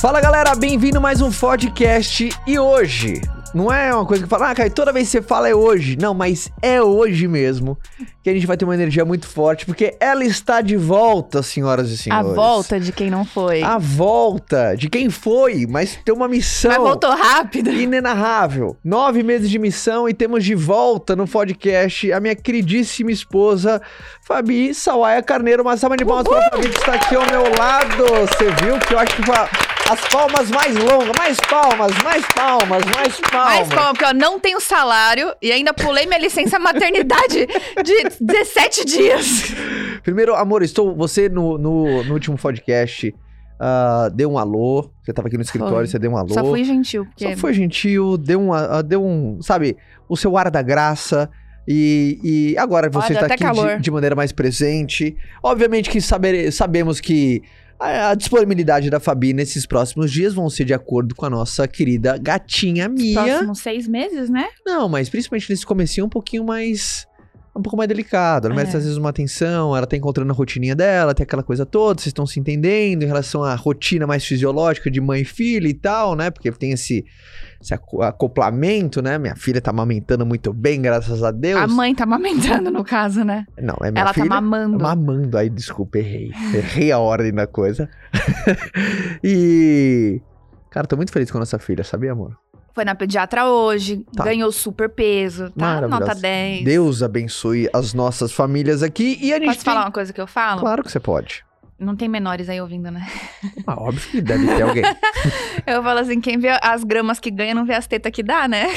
Fala galera, bem-vindo a mais um podcast e hoje não é uma coisa que fala, ah, Caio, toda vez que você fala é hoje. Não, mas é hoje mesmo que a gente vai ter uma energia muito forte, porque ela está de volta, senhoras e senhores. A volta de quem não foi. A volta de quem foi, mas tem uma missão. Mas voltou rápido. Inenarrável. Nove meses de missão e temos de volta no podcast a minha queridíssima esposa, Fabi Sawaia Carneiro. Uma salva de palmas para Fabi que está aqui ao meu lado. Você viu que eu acho que foi as palmas mais longas, mais palmas, mais palmas, mais palmas. Mais palmas, porque eu não tenho salário e ainda pulei minha licença maternidade de 17 dias. Primeiro, amor, estou. Você no, no, no último podcast. Uh, deu um alô, você estava aqui no escritório, foi. você deu um alô. Só fui gentil. Porque... Só foi gentil, deu um, uh, deu um, sabe, o seu ar da graça. E, e agora você Olha, está aqui de, de, maneira mais presente. Obviamente que saber, sabemos que a, a, disponibilidade da Fabi nesses próximos dias vão ser de acordo com a nossa querida gatinha Mia. Próximos seis meses, né? Não, mas principalmente nesse comecinho um pouquinho mais um pouco mais delicado. Ela é. merece às vezes uma atenção, ela tá encontrando a rotininha dela, tem aquela coisa toda, vocês estão se entendendo em relação à rotina mais fisiológica de mãe e filha e tal, né? Porque tem esse, esse acoplamento, né? Minha filha tá amamentando muito bem, graças a Deus. A mãe tá amamentando, no caso, né? Não, é minha ela tá filha. Ela tá mamando. Mamando, aí desculpa, errei. Errei a ordem da coisa. e... Cara, tô muito feliz com a nossa filha, sabia, amor? Foi na pediatra hoje, tá. ganhou super peso, tá? Nota 10. Deus abençoe as nossas famílias aqui e a gente. Posso tem... falar uma coisa que eu falo? Claro que você pode. Não tem menores aí ouvindo, né? Ah, óbvio que deve ter alguém. eu falo assim, quem vê as gramas que ganha não vê as tetas que dá, né?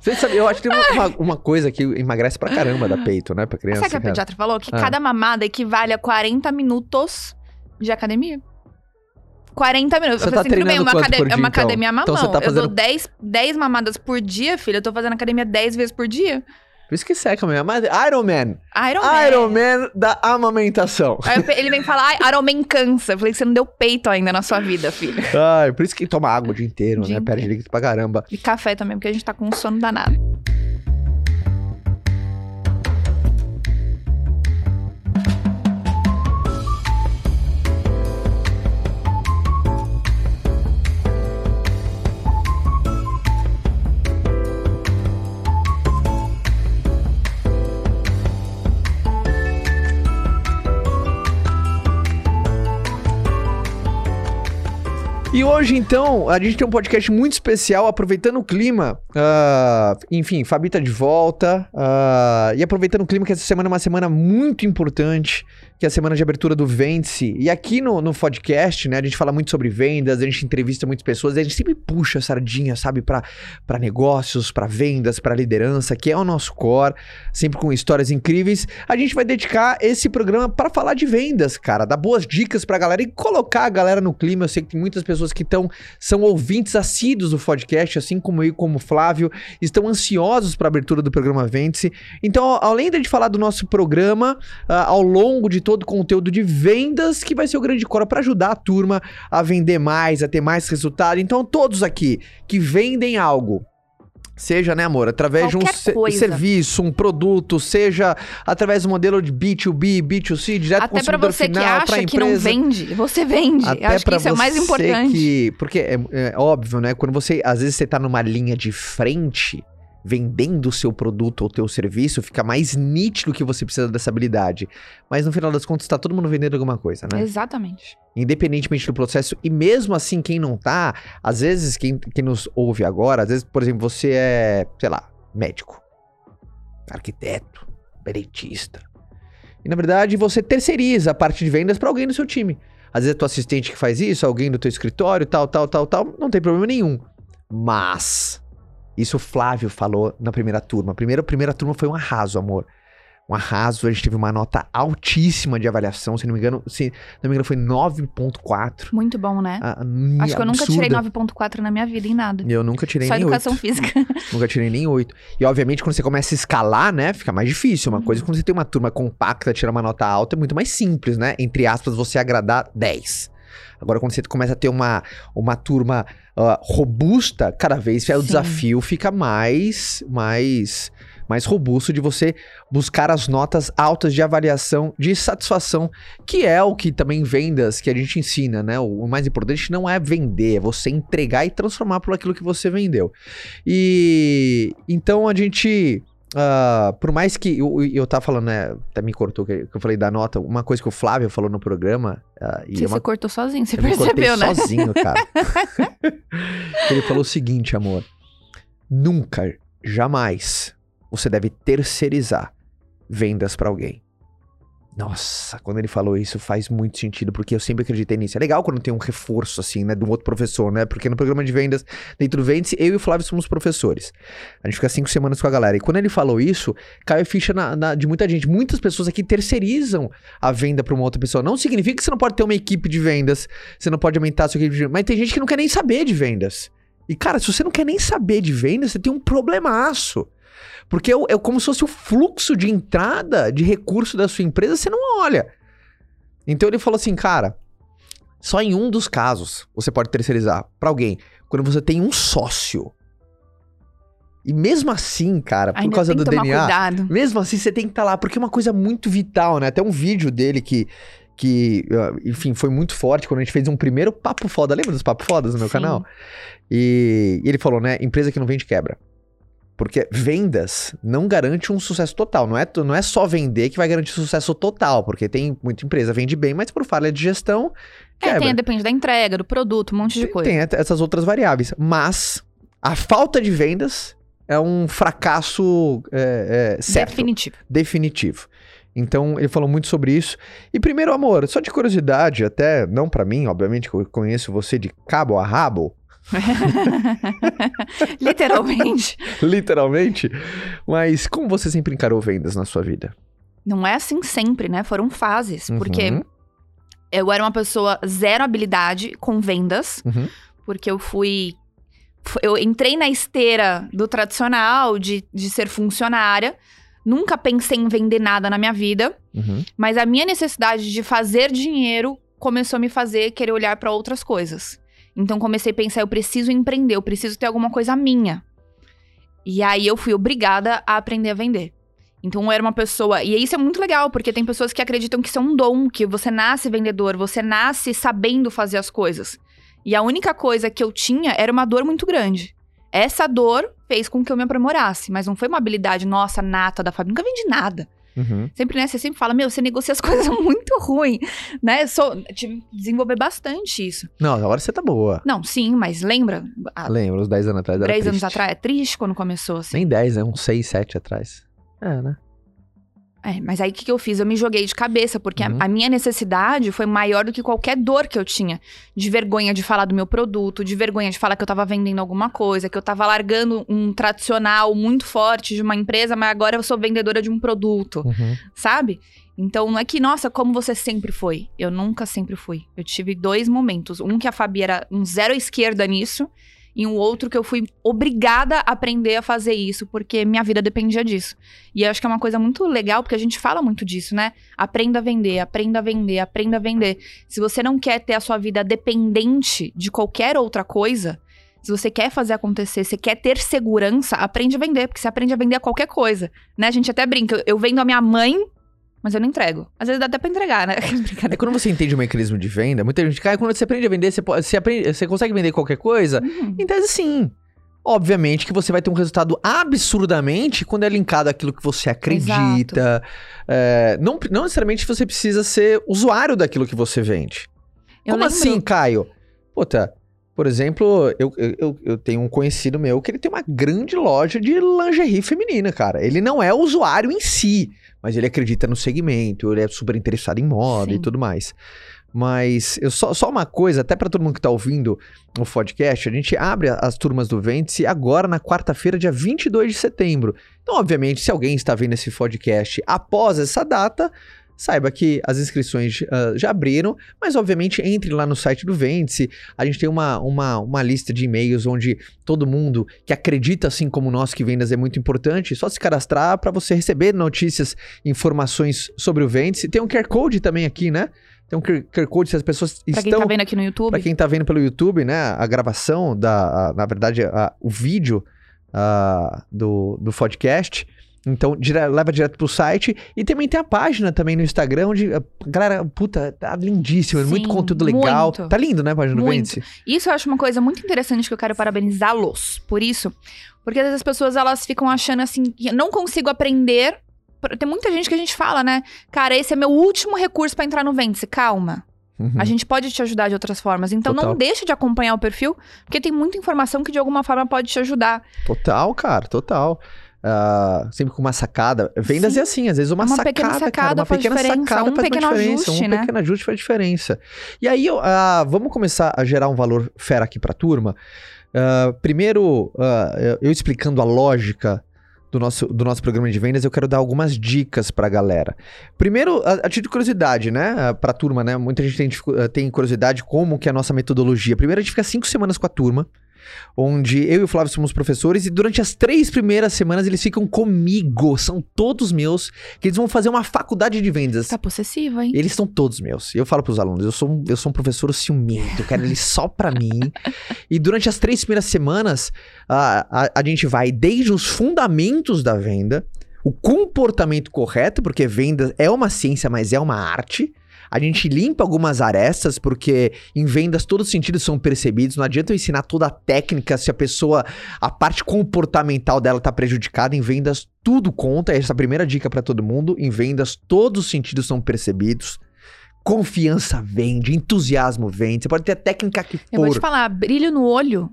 Você sabe, eu acho que tem uma, uma, coisa que emagrece pra caramba da peito, né? Pra criança. Sabe o que a pediatra falou? Que ah. cada mamada equivale a 40 minutos de academia. 40 minutos. Você eu tá assim, treinando bem, uma, academia, dia, uma academia então? mamão. Então tá fazendo... Eu dou 10, 10 mamadas por dia, filho. Eu tô fazendo academia 10 vezes por dia. Por isso que seca mesmo. Mas Iron Man. Iron Man. Iron Man da amamentação. Aí ele vem falar, Iron Man cansa. Eu falei que você não deu peito ainda na sua vida, filho. Ai, por isso que toma água o dia inteiro, dia né? Perde líquido pra caramba. E café também, porque a gente tá com um sono danado. E hoje, então, a gente tem um podcast muito especial, aproveitando o clima. Uh, enfim, Fabi tá de volta. Uh, e aproveitando o clima, que essa semana é uma semana muito importante que é a semana de abertura do Vence. E aqui no, no podcast, né, a gente fala muito sobre vendas, a gente entrevista muitas pessoas, a gente sempre puxa a sardinha, sabe, para negócios, para vendas, para liderança, que é o nosso core, sempre com histórias incríveis. A gente vai dedicar esse programa para falar de vendas, cara, dar boas dicas pra galera e colocar a galera no clima. Eu sei que tem muitas pessoas que estão são ouvintes assíduos do podcast, assim como eu, como o Flávio, estão ansiosos para a abertura do programa Vence. Então, além de falar do nosso programa, uh, ao longo de todo o conteúdo de vendas que vai ser o grande core para ajudar a turma a vender mais, a ter mais resultado. Então, todos aqui que vendem algo, Seja, né, amor, através Qualquer de um serviço, um produto, seja através do modelo de B2B, B2C, direto Até para você final, que acha que não vende, você vende. Até Eu acho que isso é o mais importante. Que, porque é, é, óbvio, né? Quando você, às vezes você tá numa linha de frente, vendendo o seu produto ou teu serviço, fica mais nítido que você precisa dessa habilidade. Mas no final das contas, está todo mundo vendendo alguma coisa, né? Exatamente. Independentemente do processo. E mesmo assim, quem não tá, às vezes, quem, quem nos ouve agora, às vezes, por exemplo, você é, sei lá, médico, arquiteto, pereitista. E na verdade, você terceiriza a parte de vendas para alguém do seu time. Às vezes é tua assistente que faz isso, alguém do teu escritório, tal, tal, tal, tal, não tem problema nenhum. Mas isso o Flávio falou na primeira turma. A primeira, a primeira turma foi um arraso, amor. Um arraso, a gente teve uma nota altíssima de avaliação, se não me engano, se não me engano foi 9.4. Muito bom, né? Ah, Acho que eu nunca tirei 9.4 na minha vida em nada. Eu nunca tirei Só nem educação 8. física. nunca tirei nem 8. E obviamente quando você começa a escalar, né, fica mais difícil. Uma uhum. coisa quando você tem uma turma compacta, tirar uma nota alta é muito mais simples, né? Entre aspas, você agradar 10. Agora, quando você começa a ter uma, uma turma uh, robusta, cada vez o desafio fica mais, mais, mais robusto de você buscar as notas altas de avaliação de satisfação, que é o que também vendas que a gente ensina, né? O, o mais importante não é vender, é você entregar e transformar por aquilo que você vendeu. E então a gente Uh, por mais que eu, eu tava falando, né? Até me cortou que, eu falei da nota. Uma coisa que o Flávio falou no programa. Uh, e você, é uma... cortou sozinho, você eu percebeu, né? Sozinho, cara. Ele falou o seguinte, amor. Nunca, jamais, você deve terceirizar vendas para alguém. Nossa, quando ele falou isso faz muito sentido, porque eu sempre acreditei nisso. É legal quando tem um reforço, assim, né, de um outro professor, né? Porque no programa de vendas, dentro do Vendas, eu e o Flávio somos professores. A gente fica cinco semanas com a galera. E quando ele falou isso, caiu ficha na, na, de muita gente. Muitas pessoas aqui terceirizam a venda para uma outra pessoa. Não significa que você não pode ter uma equipe de vendas, você não pode aumentar a sua equipe de vendas, mas tem gente que não quer nem saber de vendas. E, cara, se você não quer nem saber de vendas, você tem um problemaço. Porque é, é como se fosse o fluxo de entrada de recurso da sua empresa, você não olha. Então ele falou assim, cara, só em um dos casos você pode terceirizar para alguém. Quando você tem um sócio. E mesmo assim, cara, por Ainda causa tem do DNA, cuidado. mesmo assim você tem que estar lá, porque é uma coisa muito vital, né? Até um vídeo dele que, que uh, enfim, foi muito forte quando a gente fez um primeiro papo foda. Lembra dos papos fodas no meu Sim. canal? E, e ele falou, né? Empresa que não vende quebra. Porque vendas não garante um sucesso total. Não é, não é só vender que vai garantir sucesso total. Porque tem muita empresa vende bem, mas por falha de gestão, É, quebra. tem, depende da entrega, do produto, um monte de Tem- coisa. Tem essas outras variáveis. Mas a falta de vendas é um fracasso é, é, certo, Definitivo. definitivo. Então ele falou muito sobre isso. E primeiro, amor, só de curiosidade, até não pra mim, obviamente, que eu conheço você de cabo a rabo, Literalmente. literalmente. Mas como você sempre encarou vendas na sua vida? Não é assim sempre, né? Foram fases. Porque Uhum. eu era uma pessoa zero habilidade com vendas. Uhum. Porque eu fui. fu- Eu entrei na esteira do tradicional, de, de ser funcionária. Nunca pensei em vender nada na minha vida. Uhum. Mas a minha necessidade de fazer dinheiro começou a me fazer querer olhar para outras coisas. Então comecei a pensar, eu preciso empreender, eu preciso ter alguma coisa minha. E aí eu fui obrigada a aprender a vender. Então eu era uma pessoa, e isso é muito legal, porque tem pessoas que acreditam que isso é um dom, que você nasce vendedor, você nasce sabendo fazer as coisas. E a única coisa que eu tinha era uma dor muito grande. Essa dor fez com que eu me aprimorasse, mas não foi uma habilidade nossa, nata da família. Nunca vendi nada. Uhum. Sempre, né? Você sempre fala, meu, você negocia as coisas muito ruim, né? Sou, tive que desenvolver bastante isso. Não, agora você tá boa. Não, sim, mas lembra? Há Lembro, uns 10 anos atrás era 10 anos atrás, é triste quando começou, assim. Nem 10, né? Uns 6, 7 atrás. É, né? É, mas aí o que, que eu fiz? Eu me joguei de cabeça, porque a- Uhum. a, minha necessidade foi maior do que qualquer dor que eu tinha. De vergonha de falar do meu produto, de vergonha de falar que eu tava vendendo alguma coisa, que eu tava largando um tradicional muito forte de uma empresa, mas agora eu sou vendedora de um produto. Uhum. sabe? Então não é que, nossa, como você sempre foi. Eu nunca sempre fui. Eu tive dois momentos. Um que a Fabi era um zero à esquerda nisso, e um outro que eu fui obrigada a aprender a fazer isso, porque minha vida dependia disso. E eu acho que é uma coisa muito legal, porque a gente fala muito disso, né? Aprenda a vender, aprenda a vender, aprenda a vender. Se você não quer ter a sua vida dependente de qualquer outra coisa, se você quer fazer acontecer, você quer ter segurança, aprende a vender, porque você aprende a vender qualquer coisa, né? A gente até brinca, eu- eu vendo a minha mãe, mas eu não entrego. Às vezes dá até pra entregar, né? É quando você entende o mecanismo de venda, muita gente, cara, quando você aprende a vender, você, pode, você, aprende, você consegue vender qualquer coisa? Uhum. Em tese, sim. Obviamente que você vai ter um resultado absurdamente quando é linkado àquilo que você acredita. É, não, não necessariamente você precisa ser usuário daquilo que você vende. Eu Como lembro- assim, Caio? Puta, por exemplo, eu, eu, eu- tenho um conhecido meu que ele tem uma grande loja de lingerie feminina, cara. Ele não é usuário em si, mas ele acredita no segmento, ele é super interessado em moda e Sim. tudo mais. Mas eu só, só uma coisa, até pra todo mundo que tá ouvindo o podcast, a gente abre as turmas do Vêntice agora na quarta-feira, dia 22 de setembro. Então, obviamente, se alguém está vendo esse podcast após essa data, saiba que as inscrições ah, já abriram, mas obviamente entre lá no site do Vêntice. A gente tem uma, uma, uma lista de e-mails onde todo mundo que acredita assim como nós que vendas é muito importante, só se cadastrar para você receber notícias, informações sobre o Vêntice. Tem um QR Code também aqui, né? Tem um QR Code se as pessoas Pra quem estão tá vendo aqui no YouTube, Pra quem tá vendo pelo YouTube, né? A gravação da. a- na verdade, a- o vídeo ah, do, do podcast. Então, dire leva direto pro site. E também tem a página também no Instagram, onde. a Galera, puta, tá lindíssimo. Sim, muito conteúdo legal. muito. Tá lindo, né, a página do Muito. Vence? Isso eu acho uma coisa muito interessante que eu quero parabenizá-los por isso. Porque às vezes as pessoas elas ficam achando assim, não consigo aprender. Tem muita gente que a gente fala, né? Cara, esse é meu último recurso pra entrar no Vence. Calma. Uhum. A gente pode te ajudar de outras formas. Então Total. não deixe de acompanhar o perfil, porque tem muita informação que de alguma forma pode te ajudar. Total, cara, total. Ah, sempre com uma sacada. Vendas Sim. é assim, às vezes uma, Uma sacada, pequena cara, sacada uma pequena diferença, sacada um faz pequeno uma diferença, ajuste, um né? pequeno ajuste faz diferença. E aí, eu, ah, vamos começar a gerar um valor fera aqui pra turma. Ah, primeiro, eu- explicando a lógica do nosso, do nosso programa de vendas, eu quero dar algumas dicas pra galera. Primeiro, a, a título de curiosidade, né? Pra turma, né? Muita gente tem, tem curiosidade como que é a nossa metodologia. Primeiro, a gente fica cinco semanas com a turma onde eu e o Flávio somos professores e durante as três primeiras semanas eles ficam comigo, são todos meus, que eles vão fazer uma faculdade de vendas. Tá possessivo, hein? Eles são todos meus. E eu falo pros alunos, eu sou um, eu sou um professor ciumento, eu quero eles só pra mim. E durante as três primeiras semanas, a, a, a gente vai desde os fundamentos da venda, o comportamento correto, porque venda é uma ciência, mas é uma arte. A gente limpa algumas arestas, porque em vendas todos os sentidos são percebidos. Não adianta eu ensinar toda a técnica se a pessoa, a parte comportamental dela tá prejudicada. Em vendas tudo conta. Essa é a primeira dica pra todo mundo. Em vendas todos os sentidos são percebidos. Confiança vende, entusiasmo vende. Você pode ter a técnica que Eu vou for. te falar, brilho no olho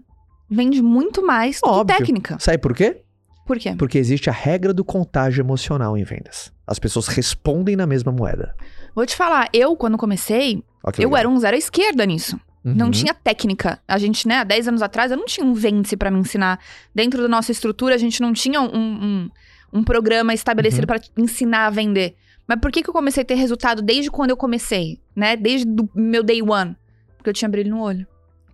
vende muito mais do Óbvio. que técnica. Sabe por quê? Por quê? Porque existe a regra do contágio emocional em vendas. As pessoas respondem na mesma moeda. Vou te falar, eu, quando comecei, que eu legal. era um zero à esquerda nisso. Não Uhum. tinha técnica. A gente, né, há 10 anos atrás, eu não tinha um vence pra me ensinar. Dentro da nossa estrutura, a gente não tinha um, um, um programa Uhum. estabelecido pra ensinar a vender. Mas por que, que eu comecei a ter resultado desde quando eu comecei? Né? Desde o meu day one. Porque eu tinha brilho no olho.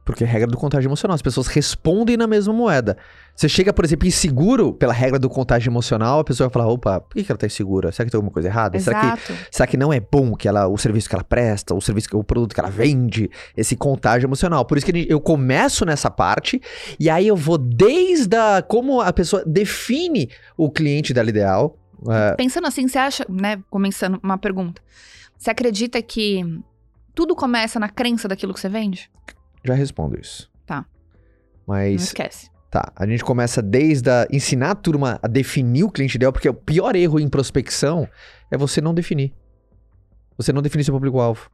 Porque é a regra do contágio emocional. As pessoas respondem na mesma moeda. Você chega, por exemplo, inseguro pela regra do contágio emocional, a pessoa vai falar: opa, por que ela tá insegura? Será que tem alguma coisa errada? Será que Exato. Será que não é bom que ela, o serviço que ela presta, o serviço, o produto que ela vende, esse contágio emocional? Por isso que eu começo nessa parte e aí eu vou desde a, como a pessoa define o cliente dela ideal. é, Pensando assim, você acha, né, começando uma pergunta. Você acredita que tudo começa na crença daquilo que você vende? Já respondo isso. Tá. Não Mas esquece. tá, a gente começa desde a ensinar a turma a definir o cliente ideal, porque o pior erro em prospecção é você não definir. Você não definir seu público-alvo.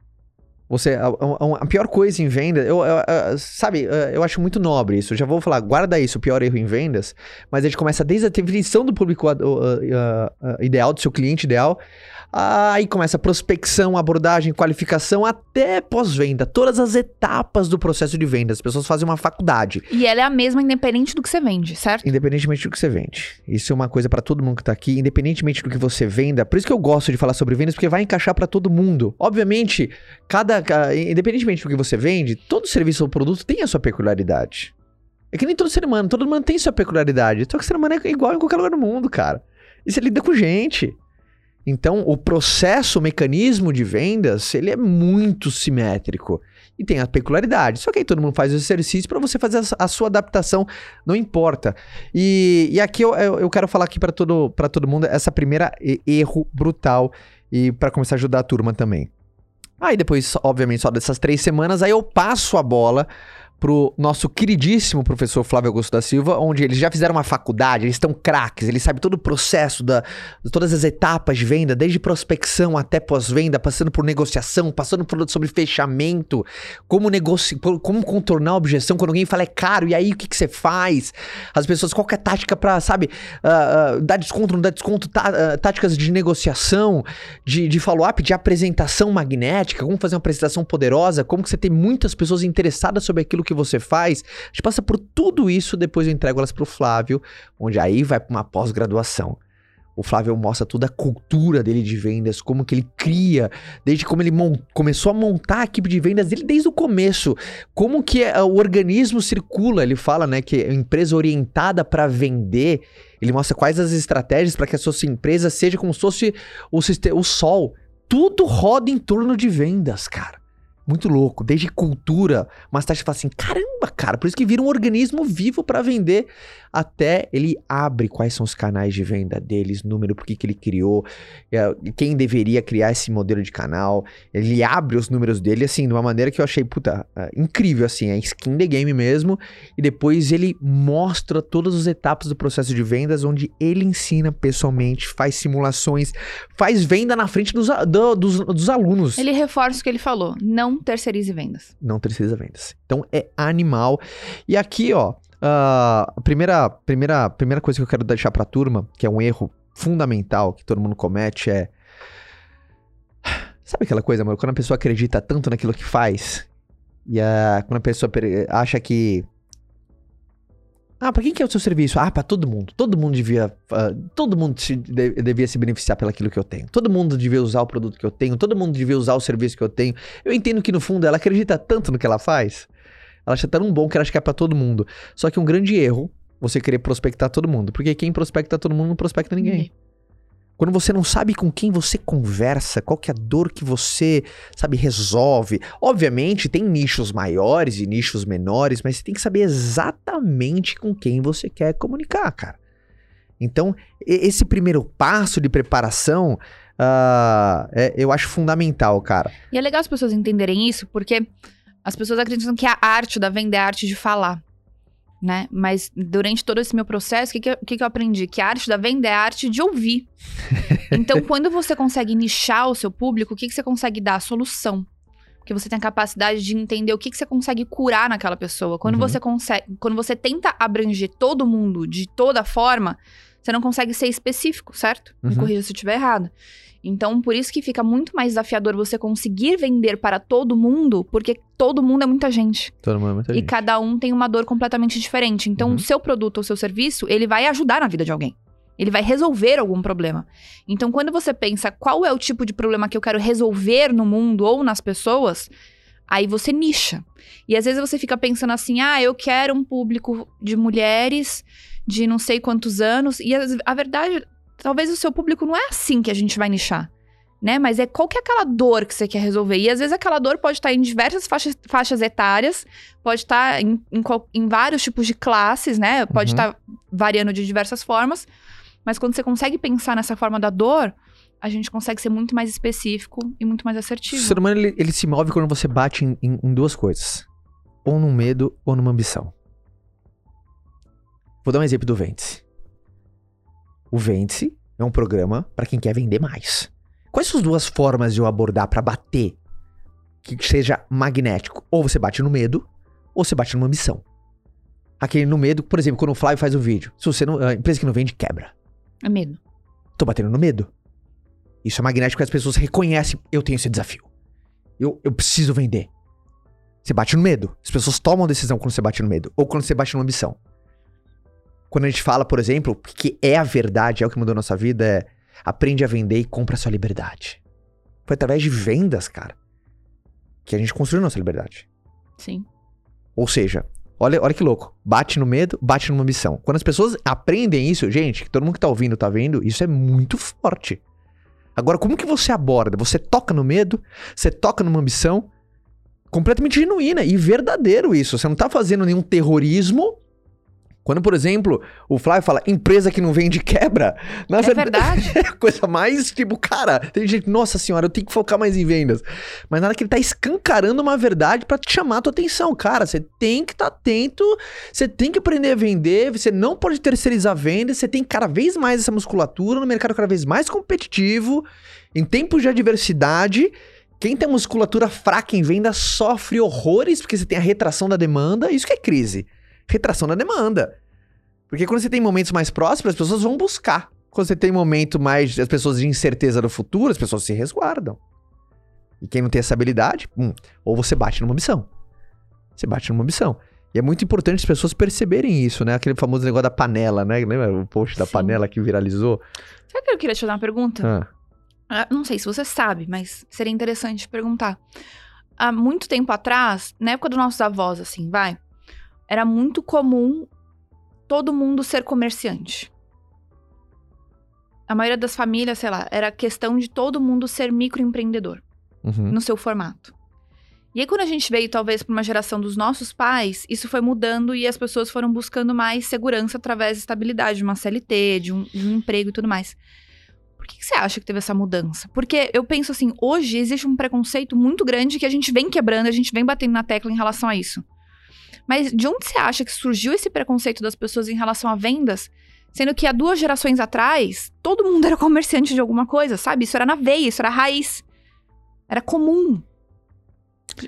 Você, a, a- a pior coisa em venda, eu, eu- eu- sabe, eu- acho muito nobre isso. Já vou falar, guarda isso, o pior erro em vendas, mas a gente começa desde a definição do público uh, uh, uh, ideal, do seu cliente ideal, aí começa a prospecção, abordagem, qualificação, até pós-venda. Todas as etapas do processo de venda. As pessoas fazem uma faculdade. E ela é a mesma independente do que você vende, certo? Independentemente do que você vende. Isso é uma coisa pra todo mundo que tá aqui, independentemente do que você venda. Por isso que eu gosto de falar sobre vendas, porque vai encaixar pra todo mundo. Obviamente, cada, ca- independentemente do que você vende, todo serviço ou produto tem a sua peculiaridade. É que nem todo ser humano, todo mundo tem sua peculiaridade. Só que o ser humano é igual em qualquer lugar do mundo, cara. E você lida com gente. Então, o processo, o mecanismo de vendas, ele é muito simétrico. E tem a peculiaridade. Só que aí todo mundo faz o exercício pra você fazer a, sua adaptação, não importa. E, e aqui eu, eu, quero falar aqui pra todo, todo mundo essa primeira erro brutal e pra começar a ajudar a turma também. Aí depois, obviamente, só dessas três semanas, aí eu passo a bola pro nosso queridíssimo professor Flávio Augusto da Silva, onde eles já fizeram uma faculdade, eles estão craques, eles sabem todo o processo da, todas as etapas de venda, desde prospecção até pós-venda, passando por negociação, passando por sobre fechamento, como negociar, como contornar a objeção quando alguém fala é caro, e aí o que, que você faz? As pessoas, qual que é a tática pra, sabe, ah, ah, dar desconto, não dar desconto, tá, ah, táticas de negociação, de, de follow-up, de apresentação magnética, como fazer uma apresentação poderosa, como que você tem muitas pessoas interessadas sobre aquilo que você faz. A gente passa por tudo isso, depois eu entrego elas pro Flávio, onde aí vai pra uma pós-graduação. O Flávio mostra toda a cultura dele de vendas, como que ele cria, desde como ele começou a montar a equipe de vendas dele desde o começo, como que eh, o organismo circula. Ele fala, né, que é empresa orientada para vender. Ele mostra quais as estratégias para que a sua empresa seja como se fosse o, o sol. Tudo roda em torno de vendas, cara. Muito louco. Desde cultura, mas taxa fala assim: caramba, cara, por isso que vira um organismo vivo para vender. Até ele abre quais são os canais de venda deles, número, por que, ele criou, é, quem deveria criar esse modelo de canal. Ele abre os números dele, assim, de uma maneira que eu achei, puta, é, incrível, assim, é skin the game mesmo. E depois ele mostra todas as etapas do processo de vendas, onde ele ensina pessoalmente, faz simulações, faz venda na frente dos, do, dos, dos alunos. Ele reforça o que ele falou: não terceirize vendas. Não terceiriza vendas. Então é animal. E aqui, ó, ah, a primeira, primeira, primeira coisa que eu quero deixar pra turma, que é um erro fundamental que todo mundo comete, é. Sabe aquela coisa, amor? Quando a pessoa acredita tanto naquilo que faz, e a, quando a pessoa acha que. Ah, pra quem que é o seu serviço? Ah, pra todo mundo. Todo mundo devia. ah, todo mundo se, de- devia se beneficiar pelaquilo que eu tenho. Todo mundo devia usar o produto que eu tenho. Todo mundo devia usar o serviço que eu tenho. Eu entendo que no fundo ela acredita tanto no que ela faz. Ela acha tão bom que ela acha que é pra todo mundo. Só que um grande erro você querer prospectar todo mundo. Porque quem prospecta todo mundo não prospecta ninguém. Quando você não sabe com quem você conversa, qual que é a dor que você, sabe, resolve. Obviamente, tem nichos maiores e nichos menores, mas você tem que saber exatamente com quem você quer comunicar, cara. Então, esse primeiro passo de preparação, ah, é- eu acho fundamental, cara. E é legal as pessoas entenderem isso, porque as pessoas acreditam que a arte da venda é a arte de falar. Né? Mas durante todo esse meu processo, o que, que, que que eu aprendi? Que a arte da venda é a arte de ouvir. Então, quando você consegue nichar o seu público, o que, que você consegue dar? A solução. Porque você tem a capacidade de entender o que, que você consegue curar naquela pessoa. Quando Uhum. você consegue. Quando você tenta abranger todo mundo de toda forma, você não consegue ser específico, certo? Me Uhum. corrija se eu estiver errado. Então, por isso que fica muito mais desafiador você conseguir vender para todo mundo, porque todo mundo é muita gente. Todo mundo é muita E gente. cada um tem uma dor completamente diferente. Então, Uhum. o seu produto ou seu serviço, ele vai ajudar na vida de alguém. Ele vai resolver algum problema. Então, quando você pensa qual é o tipo de problema que eu quero resolver no mundo ou nas pessoas, aí você nicha. E às vezes você fica pensando assim: ah, eu quero um público de mulheres de não sei quantos anos. E a verdade, talvez o seu público não é assim que a gente vai nichar. Né? Mas é qual que é aquela dor que você quer resolver? E às vezes aquela dor pode estar em diversas faixas, faixas etárias, pode estar em, em, em vários tipos de classes, né? Pode Uhum. estar variando de diversas formas. Mas quando você consegue pensar nessa forma da dor, a gente consegue ser muito mais específico e muito mais O assertivo. ser humano, ele, ele se move quando você bate em, em- em duas coisas. Ou num medo, ou numa ambição. Vou dar um exemplo do Vence. O Vence é um programa para quem quer vender mais. Quais são as duas formas de eu abordar para bater que seja magnético? Ou você bate no medo, ou você bate numa ambição. Aquele no medo, por exemplo, quando o Flávio faz um vídeo. Se você não, a empresa que não vende, quebra. É medo. Tô batendo no medo. Isso é magnético, as pessoas reconhecem, eu tenho esse desafio. Eu, eu preciso vender. Você bate no medo. As pessoas tomam decisão quando você bate no medo. Ou quando você bate numa ambição. Quando a gente fala, por exemplo, que é a verdade, é o que mudou a nossa vida, é aprende a vender e compra a sua liberdade. Foi através de vendas, cara, que a gente construiu nossa liberdade. Sim. Ou seja, olha, olha que louco. Bate no medo, bate numa ambição. Quando as pessoas aprendem isso, gente, que todo mundo que tá ouvindo tá vendo, isso é muito forte. Agora, como que você aborda? Você toca no medo, você toca numa ambição completamente genuína e verdadeiro isso. Você não tá fazendo nenhum terrorismo. Quando, por exemplo, o Flávio fala empresa que não vende quebra, na É verda- verdade. é a coisa mais, tipo, cara, tem gente, nossa senhora, eu tenho que focar mais em vendas. Mas nada que ele tá escancarando uma verdade pra te chamar a tua atenção. Cara, você tem que estar atento, você tem que aprender a vender, você não pode terceirizar vendas, você tem cada vez mais essa musculatura no mercado cada vez mais competitivo, em tempos de adversidade. Quem tem musculatura fraca em venda sofre horrores porque você tem a retração da demanda. Isso que é crise. Retração da demanda. Porque quando você tem momentos mais próximos, as pessoas vão buscar. Quando você tem momento mais as pessoas de incerteza do futuro, as pessoas se resguardam. E quem não tem essa habilidade, hum, ou você bate numa missão. Você bate numa missão. E é muito importante as pessoas perceberem isso, né? Aquele famoso negócio da panela, né? Lembra o post da Sim. panela que viralizou? Sabe que eu queria te fazer uma pergunta? Ah, Ah, não sei se você sabe, mas seria interessante perguntar. Há muito tempo atrás, na época dos nossos avós, assim, vai, era muito comum todo mundo ser comerciante. A maioria das famílias, sei lá, era questão de todo mundo ser microempreendedor uhum. no seu formato. E aí, quando a gente veio, talvez, para uma geração dos nossos pais, isso foi mudando e as pessoas foram buscando mais segurança através de estabilidade, de uma CLT, de um, de um emprego e tudo mais. Por que, que você acha que teve essa mudança? Porque eu penso assim, hoje existe um preconceito muito grande que a gente vem quebrando, a gente vem batendo na tecla em relação a isso. Mas de onde você acha que surgiu esse preconceito das pessoas em relação a vendas? Sendo que há duas gerações atrás, todo mundo era comerciante de alguma coisa, sabe? Isso era na veia, isso era raiz. Era comum.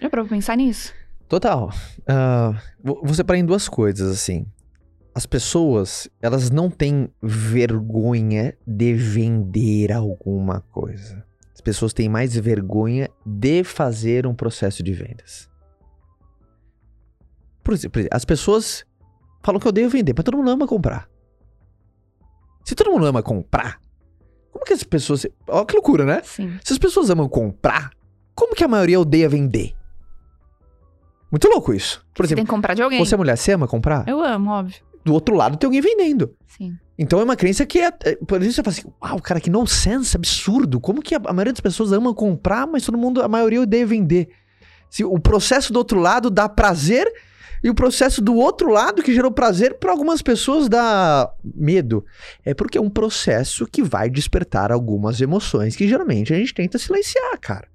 Já pra pensar nisso? Total. Uh, vou separar em duas coisas, assim. As pessoas, elas não têm vergonha de vender alguma coisa. As pessoas têm mais vergonha de fazer um processo de vendas. Por exemplo, as pessoas falam que eu devo vender, mas todo mundo ama comprar. Se todo mundo ama comprar, como que as pessoas. Olha que loucura, né? Sim. Se as pessoas amam comprar, como que a maioria odeia vender? Muito louco isso. Por Você tem exemplo, que comprar de alguém. você é mulher, você ama comprar? Eu amo, óbvio. Do outro lado tem alguém vendendo. Sim. Então é uma crença que é. é- Por isso você fala assim, uau, cara, que nonsense, absurdo. Como que a, a maioria das pessoas ama comprar, mas todo mundo, a maioria odeia vender? Se o processo do outro lado dá prazer e o processo do outro lado que gerou prazer para algumas pessoas dá medo. É porque é um processo que vai despertar algumas emoções que geralmente a gente tenta silenciar, cara.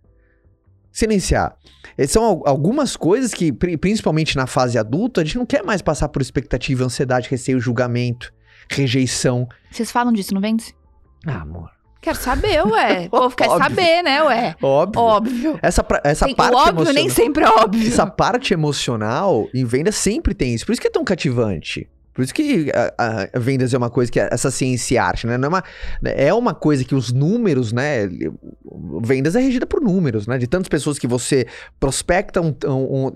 Silenciar. Eh, São al- algumas coisas que, pri- principalmente na fase adulta, a gente não quer mais passar por expectativa, ansiedade, receio, julgamento, rejeição. Vocês falam disso, não vende? Ah, amor. Quero saber, ué. O povo quer Óbvio. saber, né, ué? Óbvio. Óbvio. Essa, essa Tem- parte o óbvio emocional, nem sempre é óbvio. Essa parte emocional em venda sempre tem isso. Por isso que é tão cativante. Por isso que a, a- vendas é uma coisa que é essa ciência e arte, né? Não é, uma, é uma coisa que os números, né? Vendas é regida por números, né? De tantas pessoas que você prospecta, um- um-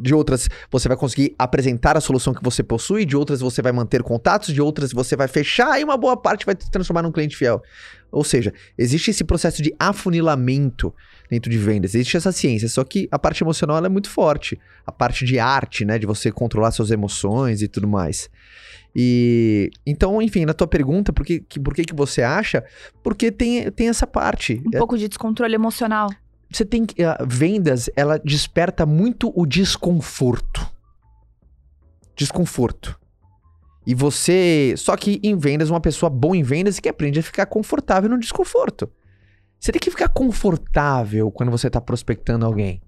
de outras você vai conseguir apresentar a solução que você possui, de outras você vai manter contatos, de outras você vai fechar e uma boa parte vai se transformar num cliente fiel. Ou seja, existe esse processo de afunilamento dentro de vendas. Existe essa ciência, só que a parte emocional ela é muito forte. A parte de arte, né, de você controlar suas emoções e tudo mais. E então, enfim, na tua pergunta, por que, que- por que, que você acha? Porque tem, tem essa parte. Um É, pouco de descontrole emocional. Você tem que. a vendas, ela desperta muito o desconforto. Desconforto. E você. Só que em vendas, uma pessoa boa em vendas que aprende a ficar confortável no desconforto. Você tem que ficar confortável quando você tá prospectando alguém.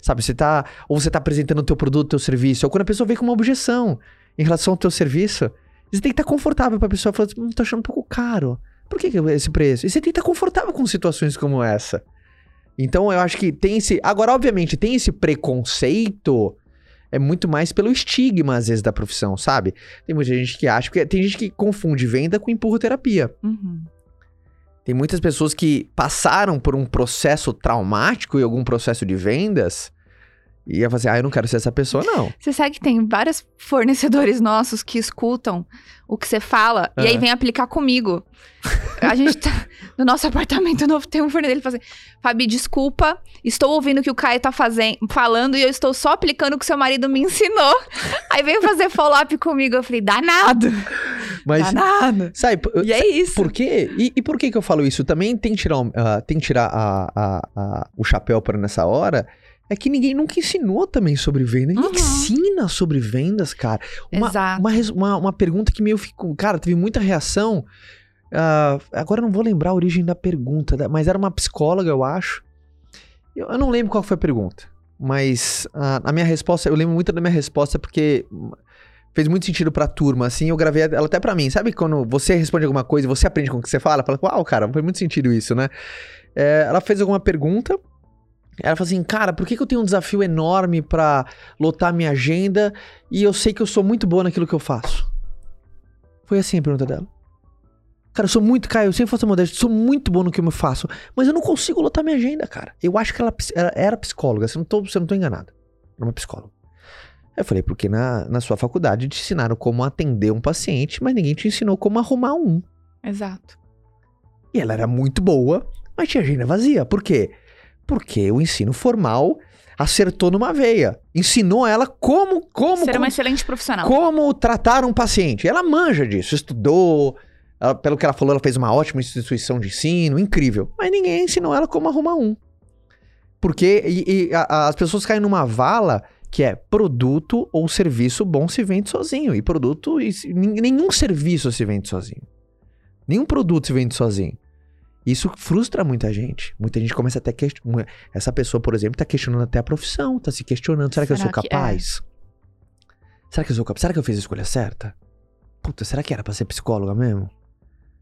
Sabe, você tá. Ou você tá apresentando o teu produto, o teu serviço. Ou quando a pessoa vem com uma objeção em relação ao teu serviço. Você tem que estar confortável pra pessoa falar, hum, tô achando um pouco caro. Por que, que esse preço? E você tem que estar confortável com situações como essa. Então eu acho que tem esse. Agora, obviamente, tem esse preconceito. É muito mais pelo estigma, às vezes, da profissão, sabe? Tem muita gente que acha. Porque tem gente que confunde venda com empurroterapia. Uhum. Tem muitas pessoas que passaram por um processo traumático e algum processo de vendas. E ia fazer, ah, eu não quero ser essa pessoa, não. Você sabe que tem vários fornecedores nossos que escutam o que você fala e aí Aham. vem aplicar comigo. A gente tá. No nosso apartamento novo tem um fornecedor ele fala assim: Fabi, desculpa, estou ouvindo o que o Caio tá fazendo, falando e eu estou só aplicando o que seu marido me ensinou. Aí veio fazer follow-up comigo. Eu falei: danado, Mas, danado. sabe, E é isso. Por quê? E, e por que que eu falo isso? Também tem que tirar, ah, tem que tirar a- a- a- o chapéu para nessa hora. É que ninguém nunca ensinou também sobre venda. Ninguém Uhum. ensina sobre vendas, cara. Uma, Exato. Uma, uma, uma pergunta que meio ficou. Cara, teve muita reação. Ah, agora eu não vou lembrar a origem da pergunta, mas era uma psicóloga, eu acho. Eu, eu não lembro qual foi a pergunta. Mas ah, a minha resposta, eu lembro muito da minha resposta porque fez muito sentido pra turma, assim. Eu gravei ela até pra mim. Sabe quando você responde alguma coisa e você aprende com o que você fala? Fala, uau, cara, faz muito sentido isso, né? É, ela fez alguma pergunta. Ela falou assim, cara, por que, que eu tenho um desafio enorme pra lotar minha agenda e eu sei que eu sou muito boa naquilo que eu faço? Foi assim a pergunta dela. Cara, eu sou muito, Caio, eu sempre faço modesto, sou muito bom no que eu faço, mas eu não consigo lotar minha agenda, cara. Eu acho que ela, ela era psicóloga, você não, tô, você não tô enganado. Era uma psicóloga. Eu falei, porque na, na sua faculdade te ensinaram como atender um paciente, mas ninguém te ensinou como arrumar um. Exato. E ela era muito boa, mas tinha agenda vazia. Por quê? Porque o ensino formal acertou numa veia. Ensinou ela como como Ser como, uma excelente profissional. como tratar um paciente. Ela manja disso, estudou. ela- pelo que ela falou, ela fez uma ótima instituição de ensino, incrível. Mas ninguém ensinou ela como arrumar um. Porque e- e a- as pessoas caem numa vala que é produto ou serviço bom se vende sozinho. E produto, e nenhum serviço se vende sozinho. Nenhum produto se vende sozinho. Isso frustra muita gente. Muita gente começa até que essa pessoa, por exemplo, tá questionando até a profissão, tá se questionando, será que eu Será sou que é? capaz? Será que eu sou capaz? Será que eu fiz a escolha certa? Puta, será que era pra ser psicóloga mesmo?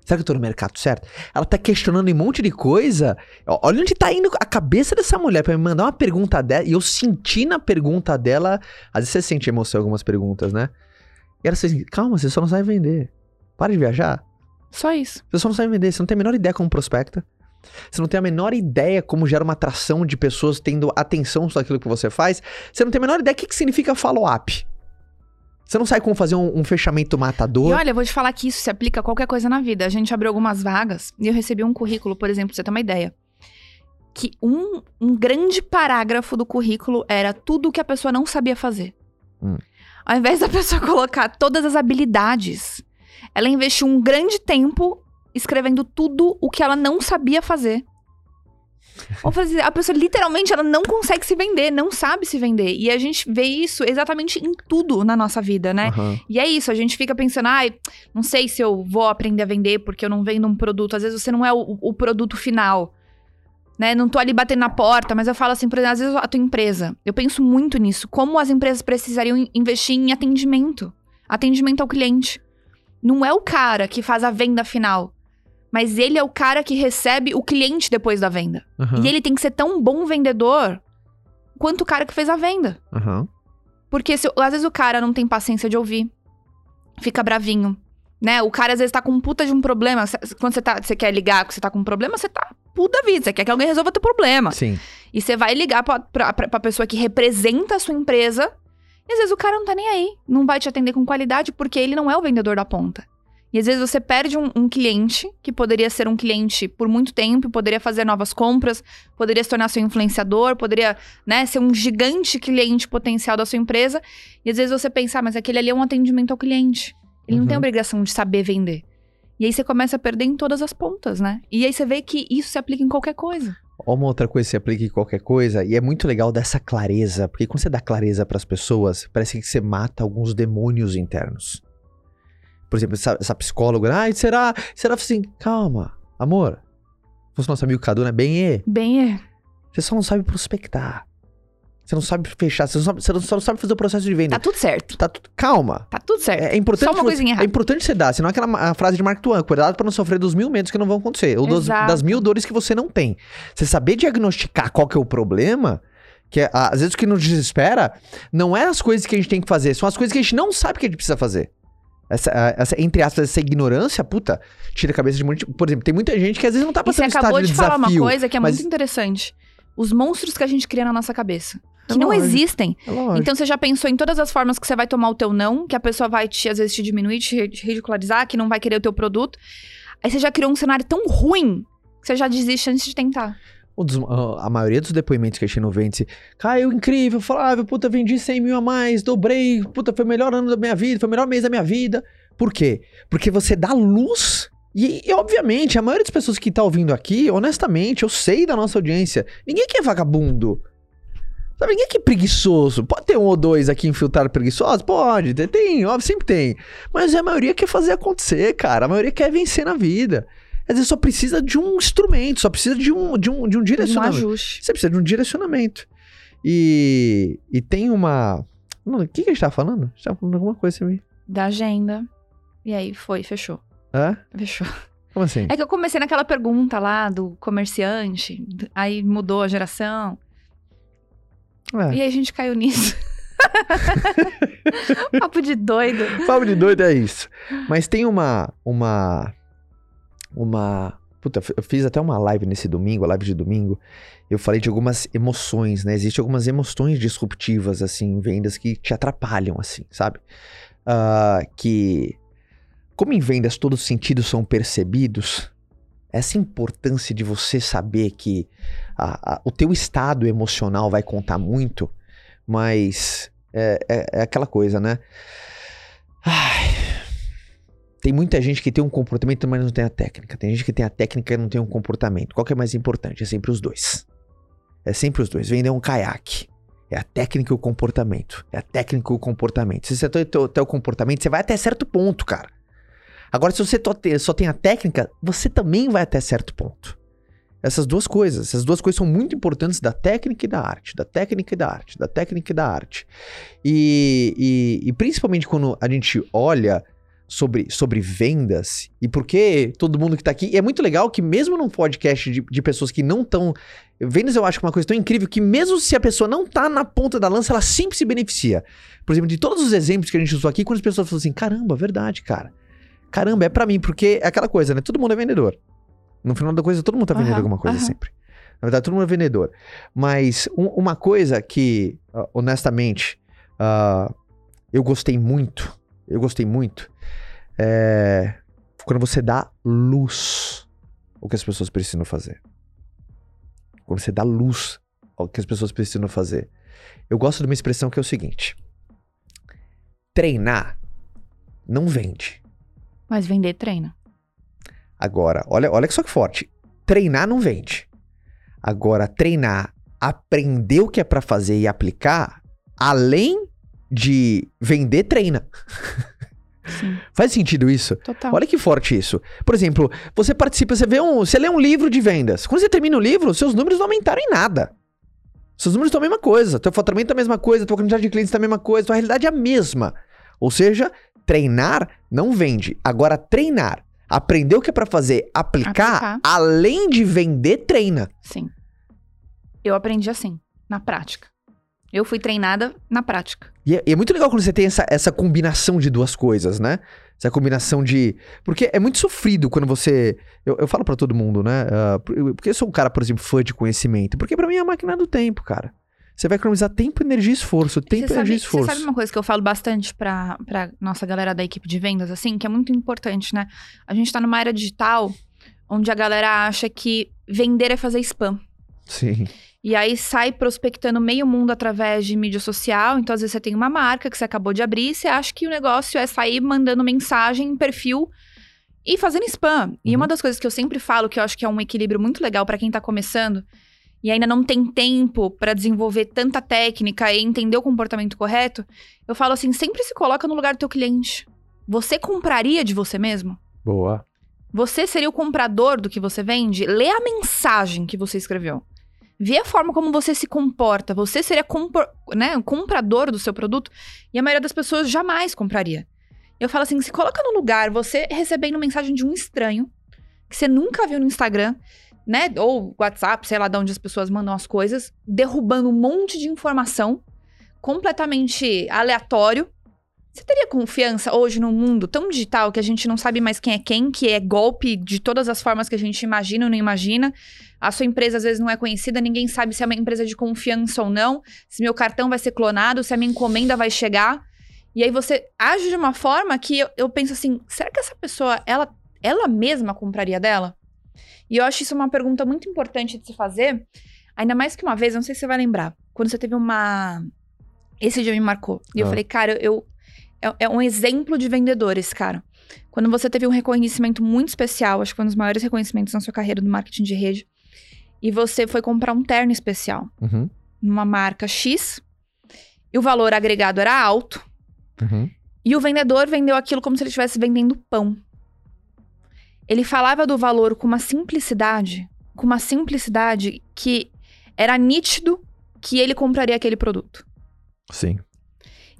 Será que eu tô no mercado certo? Ela tá questionando um monte de coisa. Olha onde tá indo a cabeça dessa mulher pra me mandar uma pergunta dela. E eu senti na pergunta dela. Às vezes você sente emoção em algumas perguntas, né? E ela assim, calma, você só não sabe vender. Para de viajar. Só isso. Você só não sabe vender, você não tem a menor ideia como prospecta. Você não tem a menor ideia como gera uma atração de pessoas tendo atenção sobre aquilo que você faz. Você não tem a menor ideia o que, que significa follow-up. Você não sabe como fazer um, um fechamento E matador. olha, eu vou te falar que isso se aplica a qualquer coisa na vida. A gente abriu algumas vagas e eu recebi um currículo, por exemplo, pra você ter uma ideia. Que um, um grande parágrafo do currículo era tudo o que a pessoa não sabia fazer. Hum. Ao invés da pessoa colocar todas as habilidades, ela investiu um grande tempo escrevendo tudo o que ela não sabia fazer. Ou fazer, a pessoa literalmente ela não consegue se vender, não sabe se vender. E a gente vê isso exatamente em tudo na nossa vida, né? Aham. E é isso, a gente fica pensando, ai, não sei se eu vou aprender a vender porque eu não vendo um produto. Às vezes você não é o, o produto final. Né? Não tô ali batendo na porta, mas eu falo assim, por exemplo, às vezes a tua empresa. Eu penso muito nisso. Como as empresas precisariam in- investir em atendimento. Atendimento ao cliente. Não é o cara que faz a venda final. Mas ele é o cara que recebe o cliente depois da venda. Aham. E ele tem que ser tão bom vendedor quanto o cara que fez a venda. Aham. Porque se- às vezes o cara não tem paciência de ouvir, fica bravinho, né? O cara às vezes tá com um puta de um problema. Quando você, tá, você quer ligar que você tá com um problema, você tá puta da vida. Você quer que alguém resolva teu problema. Sim. E você vai ligar pra, pra, pra pessoa que representa a sua empresa. E às vezes o cara não tá nem aí. Não vai te atender com qualidade porque ele não é o vendedor da ponta. E às vezes você perde um, um cliente que poderia ser um cliente por muito tempo, poderia fazer novas compras, poderia se tornar seu influenciador, poderia né, ser um gigante cliente potencial da sua empresa. E às vezes você pensa, ah, mas aquele ali é um atendimento ao cliente. Ele não tem Uhum. obrigação de saber vender. E aí você começa a perder em todas as pontas, né? E aí você vê que isso se aplica em qualquer coisa. Uma outra coisa que se aplica em qualquer coisa, e é muito legal dessa clareza, porque quando você dá clareza pras pessoas, parece que você mata alguns demônios internos. Por exemplo, essa, essa psicóloga, ai, será? Será assim? Calma, amor. Fosse nosso amigo Cadu, né? Bem, e, Bem, é. você só não sabe prospectar. Você não sabe fechar, você, não sabe, você não- só não sabe fazer o processo de venda. Tá tudo certo. Tá tudo. Calma. Tá tudo certo. É, é importante Só uma você- coisinha É errada. importante você dar, senão é aquela frase de Mark Twain, cuidado pra não sofrer dos mil medos que não vão acontecer, ou dos- das mil dores que você não tem. Você saber diagnosticar qual que é o problema, que é, às vezes o que nos desespera, não é as coisas que a gente tem que fazer, são as coisas que a gente não sabe que a gente precisa fazer. Essa, essa, entre aspas, essa ignorância, puta, tira a cabeça de muito. Por exemplo, tem muita gente que às vezes não tá E você passando acabou estágio de de falar uma desafio. coisa que é mas- muito interessante. Os monstros que a gente cria na nossa cabeça. É Que não lógico. existem. É. Então você já pensou em todas as formas que você vai tomar o teu não, que a pessoa vai te, às vezes, te diminuir, te ridicularizar, que não vai querer o teu produto. Aí você já criou um cenário tão ruim que você já desiste antes de tentar. Dos- a maioria dos depoimentos que a gente no Vende, caiu incrível, Flávio, puta, vendi 100 mil a mais, dobrei, puta, foi o melhor ano da minha vida, foi o melhor mês da minha vida. Por quê? Porque você dá luz. E, e, obviamente, a maioria das pessoas que tá ouvindo aqui, honestamente, eu sei da nossa audiência, ninguém quer vagabundo. Sabe, ninguém quer preguiçoso. Pode ter um ou dois aqui infiltrado preguiçoso? Pode, tem, óbvio, sempre tem. Mas a maioria quer fazer acontecer, cara. A maioria quer vencer na vida. Às vezes só precisa de um instrumento, só precisa de um, de um, de um Um direcionamento. ajuste. Você precisa de um direcionamento. E, e tem uma. O que, que a gente tava falando? A gente tava falando alguma coisa assim. Da agenda. E aí foi, fechou. Hã? Fechou. Como assim? É que eu comecei naquela pergunta lá do comerciante, aí mudou a geração. É. E aí a gente caiu nisso. Papo de doido. Papo de doido é isso. Mas tem uma. Uma. Uma. Puta, eu fiz até uma live nesse domingo, a live de domingo. Eu falei de algumas emoções, né? Existem algumas emoções disruptivas, assim, em vendas que te atrapalham, assim, sabe? Ah, que. Como em vendas todos os sentidos são percebidos, essa importância de você saber que a- a- o teu estado emocional vai contar muito, mas é, é- é aquela coisa, né? Ai, tem muita gente que tem um comportamento, mas não tem a técnica. Tem gente que tem a técnica e não tem um comportamento. Qual que é mais importante? É sempre os dois. É sempre os dois. Vender um caiaque. É a técnica e o comportamento. É a técnica e o comportamento. Se você tem o teu comportamento, você vai até certo ponto, cara. Agora, se você só tem a técnica, você também vai até certo ponto. Essas duas coisas, essas duas coisas são muito importantes da técnica e da arte, da técnica e da arte, da técnica e da arte. E, e, e principalmente quando a gente olha sobre, sobre vendas e porque todo mundo que tá aqui. é muito legal que, mesmo num podcast de, de pessoas que não estão. Vendas eu acho que é uma coisa tão incrível que, mesmo se a pessoa não tá na ponta da lança, ela sempre se beneficia. Por exemplo, de todos os exemplos que a gente usou aqui, quando as pessoas falam assim: caramba, verdade, cara. Caramba, é para mim, porque é aquela coisa, né? Todo mundo é vendedor. No final da coisa, todo mundo tá vendendo uhum, alguma coisa uhum. sempre. Na verdade, todo mundo é vendedor. Mas um, uma coisa que, honestamente, uh, eu gostei muito, eu gostei muito, é quando você dá luz ao que as pessoas precisam fazer. Quando você dá luz ao que as pessoas precisam fazer. Eu gosto de uma expressão que é o seguinte: treinar não vende. Mas vender treina. Agora, olha, olha só que forte. Treinar não vende. Agora, treinar, aprender o que é para fazer e aplicar, além de vender, treina. Sim. Faz sentido isso? Total. Olha que forte isso. Por exemplo, você participa, você vê um, você lê um livro de vendas. Quando você termina o livro, seus números não aumentaram em nada. Seus números estão a mesma coisa, teu faturamento é a mesma coisa, tua quantidade de clientes é a mesma coisa, tua realidade é a mesma. Ou seja, treinar não vende. Agora treinar, aprender o que é para fazer, aplicar, aplicar, além de vender, treina. Sim. Eu aprendi assim, na prática. Eu fui treinada na prática. E é, e é, muito legal quando você tem essa, essa combinação de duas coisas, né? Essa combinação de. Porque é muito sofrido quando você. Eu, eu falo para todo mundo, né? Uh, porque eu sou um cara, por exemplo, fã de conhecimento. Porque para mim é a máquina do tempo, cara. Você vai economizar tempo, energia e esforço. Tempo, sabe, energia e esforço. Você sabe uma coisa que eu falo bastante pra, pra nossa galera da equipe de vendas, assim, que é muito importante, né? A gente tá numa era digital onde a galera acha que vender é fazer spam. Sim. E aí sai prospectando meio mundo através de mídia social. Então, às vezes, você tem uma marca que você acabou de abrir e você acha que o negócio é sair mandando mensagem em perfil e fazendo spam. Uhum. E uma das coisas que eu sempre falo, que eu acho que é um equilíbrio muito legal para quem tá começando e ainda não tem tempo para desenvolver tanta técnica e entender o comportamento correto, eu falo assim, sempre se coloca no lugar do teu cliente. Você compraria de você mesmo? Boa. Você seria o comprador do que você vende? Lê a mensagem que você escreveu. Vê a forma como você se comporta. Você seria compor, né, comprador do seu produto e a maioria das pessoas jamais compraria. Eu falo assim: se coloca no lugar, você recebendo mensagem de um estranho que você nunca viu no Instagram, né? Ou WhatsApp, sei lá de onde as pessoas mandam as coisas, derrubando um monte de informação completamente aleatório. Você teria confiança hoje no mundo tão digital que a gente não sabe mais quem é quem, que é golpe de todas as formas que a gente imagina ou não imagina? A sua empresa às vezes não é conhecida, ninguém sabe se é uma empresa de confiança ou não, se meu cartão vai ser clonado, se a minha encomenda vai chegar. E aí você age de uma forma que eu, eu penso assim: será que essa pessoa, ela, ela mesma compraria dela? E eu acho isso uma pergunta muito importante de se fazer. Ainda mais que uma vez, não sei se você vai lembrar, quando você teve uma. Esse dia me marcou. E ah. eu falei, cara, eu. É, é um exemplo de vendedor esse cara. Quando você teve um reconhecimento muito especial, acho que foi um dos maiores reconhecimentos na sua carreira do marketing de rede, e você foi comprar um terno especial uhum. numa marca X, e o valor agregado era alto, uhum. e o vendedor vendeu aquilo como se ele estivesse vendendo pão. Ele falava do valor com uma simplicidade, com uma simplicidade que era nítido que ele compraria aquele produto. Sim.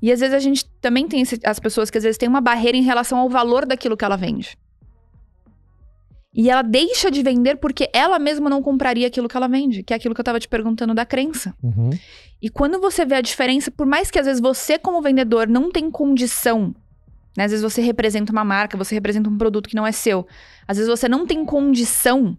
E às vezes a gente também tem esse, as pessoas que às vezes têm uma barreira em relação ao valor daquilo que ela vende. E ela deixa de vender porque ela mesma não compraria aquilo que ela vende, que é aquilo que eu tava te perguntando da crença. Uhum. E quando você vê a diferença, por mais que às vezes você, como vendedor, não tem condição né? Às vezes você representa uma marca, você representa um produto que não é seu. Às vezes você não tem condição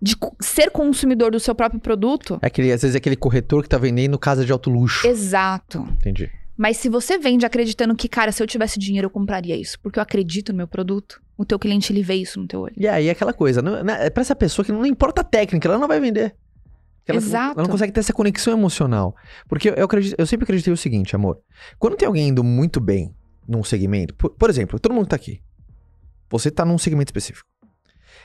de ser consumidor do seu próprio produto. É aquele, às vezes é aquele corretor que tá vendendo casa de alto luxo. Exato. Entendi. Mas se você vende acreditando que, cara, se eu tivesse dinheiro eu compraria isso, porque eu acredito no meu produto, o teu cliente ele vê isso no teu olho. E aí é aquela coisa, não, né, é pra essa pessoa que não importa a técnica, ela não vai vender. Ela, Exato. Ela não consegue ter essa conexão emocional. Porque eu, acredito, eu sempre acreditei o seguinte, amor. Quando tem alguém indo muito bem num segmento. Por, por, exemplo, todo mundo tá aqui. Você tá num segmento específico.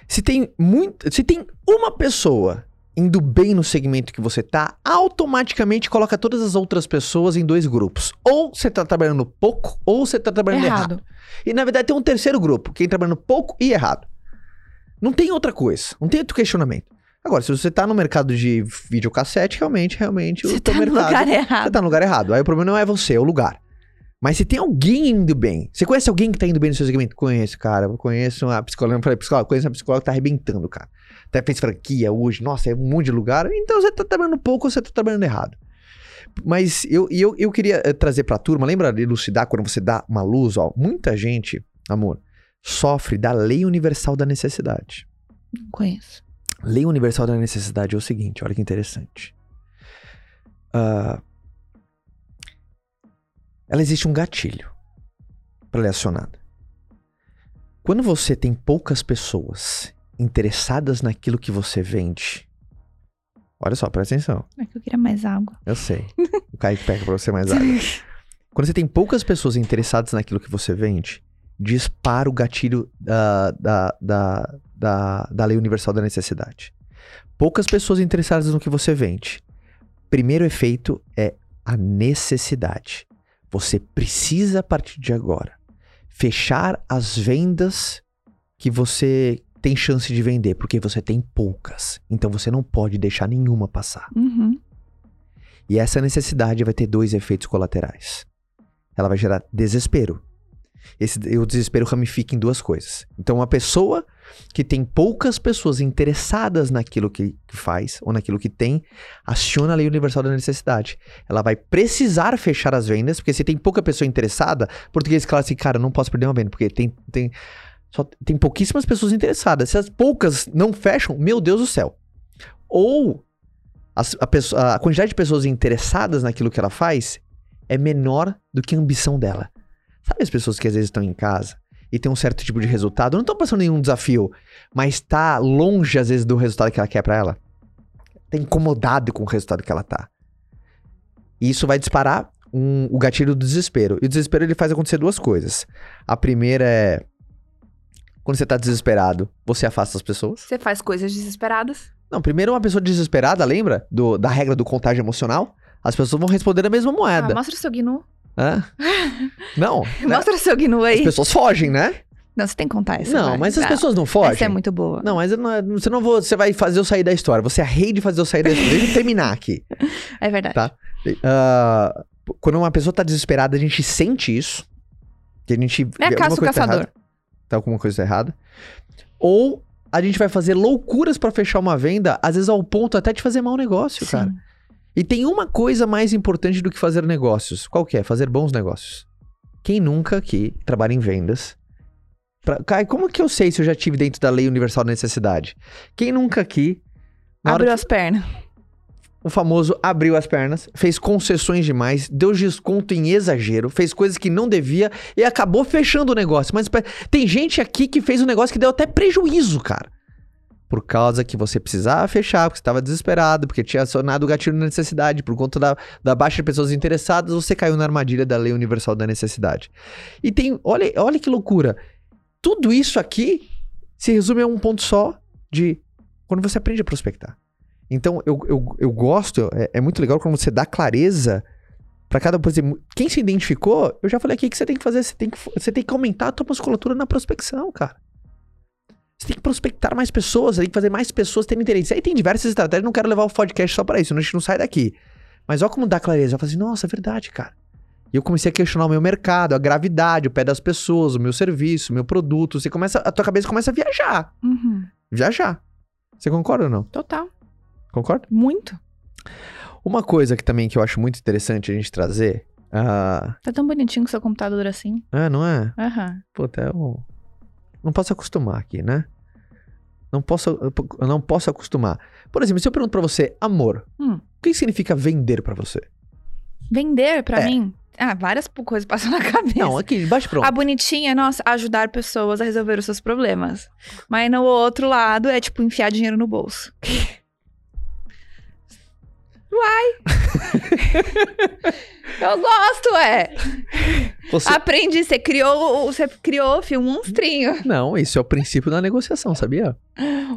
Se tem muito, se tem uma pessoa indo bem no segmento que você tá, automaticamente coloca todas as outras pessoas em dois grupos. Ou você tá trabalhando pouco, ou você tá trabalhando errado. Errado. E na verdade tem um terceiro grupo, quem tá trabalhando pouco e errado. Não tem outra coisa, não tem outro questionamento. Agora, se você tá no mercado de videocassete, realmente, realmente, Você o tá no mercado. lugar Você errado. tá no lugar errado. Aí o problema não é você, é o lugar. Mas se tem alguém indo bem, você conhece alguém que tá indo bem no seu segmento? Conheço, cara. Eu conheço uma psicóloga, eu falei, psicóloga, conheço uma psicóloga que tá arrebentando, cara. Até fez franquia hoje, nossa, é um monte de lugar. Então você tá trabalhando pouco ou você tá trabalhando errado. Mas eu, eu, eu queria eh, trazer pra turma, lembra de elucidar quando você dá uma luz, ó. Muita gente, amor, sofre da lei universal da necessidade. Não conheço. Lei universal da necessidade é o seguinte, olha que interessante. Ah, ela existe um gatilho para ela acionada. Quando você tem poucas pessoas interessadas naquilo que você vende, olha só, presta atenção. É que eu queria mais água. Eu sei. O Kaique pega pra você mais água. Quando você tem poucas pessoas interessadas naquilo que você vende, dispara o gatilho da, da, da, da, da lei universal da necessidade. Poucas pessoas interessadas no que você vende. Primeiro efeito é a necessidade. Você precisa, a partir de agora, fechar as vendas que você tem chance de vender, porque você tem poucas. Então você não pode deixar nenhuma passar. Uhum. E essa necessidade vai ter dois efeitos colaterais. Ela vai gerar desespero. Esse, o desespero ramifica em duas coisas. Então, uma pessoa que tem poucas pessoas interessadas naquilo que, faz ou naquilo que tem, aciona a lei universal da necessidade. Ela vai precisar fechar as vendas, porque se tem pouca pessoa interessada, português assim, cara, eu não posso perder uma venda, porque tem, tem, só tem pouquíssimas pessoas interessadas. Se as poucas não fecham, meu Deus do céu. Ou a, pessoa- a quantidade de pessoas interessadas naquilo que ela faz é menor do que a ambição dela. Sabe as pessoas que às vezes estão em casa e tem um certo tipo de resultado, não estão passando nenhum desafio, mas tá longe às vezes do resultado que ela quer pra ela? Tá incomodado com o resultado que ela tá. E isso vai disparar um- o gatilho do desespero. E o desespero ele faz acontecer duas coisas. A primeira é quando você tá desesperado, você afasta as pessoas. Você faz coisas desesperadas. Não, primeiro uma pessoa desesperada, lembra? Do- da regra do contágio emocional? As pessoas vão responder a mesma Ah, moeda. mostra o seu gnu. Hã? Não, né? Mostra o seu gnu as aí. pessoas fogem, né? Não, você tem que contar essa. não, vai. mas as Não, pessoas não fogem. Essa é muito boa. Não, mas não, você não vou, você vai fazer eu sair da história. Você é rei de fazer eu sair da história. Deixa eu terminar aqui. É verdade. Tá. Ah, quando uma pessoa tá desesperada, a gente sente isso. Que a gente É vê a alguma caça o coisa tá caçador. errada. Tá alguma coisa errada. Ou a gente vai fazer loucuras pra fechar uma venda, às vezes ao ponto até de fazer mau negócio, Sim. cara. E tem uma coisa mais importante do que fazer negócios. Qual que é? Fazer bons negócios. Quem nunca aqui trabalha em vendas? Pra... Cara, como que eu sei se eu já tive dentro da lei universal da necessidade? Quem nunca aqui, Abriu as pernas. o famoso abriu as pernas, fez concessões demais, deu desconto em exagero, fez coisas que não devia e acabou fechando o negócio. Mas tem gente aqui que fez um negócio que deu até prejuízo, cara. Por causa que você precisava fechar, porque você estava desesperado, porque tinha acionado o gatilho da necessidade, por conta da, da baixa de pessoas interessadas, você caiu na armadilha da lei universal da necessidade. E tem, olha, olha que loucura. Tudo isso aqui se resume a um ponto só de quando você aprende a prospectar. Então, eu, eu, eu gosto, é, é muito legal quando você dá clareza pra cada. Por exemplo, quem se identificou, eu já falei aqui que você tem que fazer, você tem que, você tem que aumentar a tua musculatura na prospecção, cara. Você tem que prospectar mais pessoas, você tem que fazer mais pessoas terem interesse. Aí tem diversas estratégias, não quero levar o podcast só pra isso, senão a gente não sai daqui. Mas olha como dá clareza. Eu falei assim, nossa, é verdade, cara. E eu comecei a questionar o meu mercado, a gravidade, o pé das pessoas, o meu serviço, o meu produto. Você começa, a tua cabeça começa a viajar. Uhum. Viajar. Você concorda ou não? Total. Concorda? Muito. Uma coisa que também que eu acho muito interessante a gente trazer. Ah, Tá tão bonitinho com seu computador assim. ah não é? Aham. Puta, eu não posso acostumar aqui, né? Não posso, eu não posso acostumar. Por exemplo, se eu pergunto pra você, amor, Hum. o que significa vender pra você? Vender, pra É. mim. Ah, várias coisas passam na cabeça. Não, aqui, bate pronto. A bonitinha é, nossa, ajudar pessoas a resolver os seus problemas. Mas no outro lado é tipo enfiar dinheiro no bolso. Eu gosto, é. Você... Aprendi, você criou, você criou, filho, um monstrinho. Não, isso é o princípio da negociação, sabia?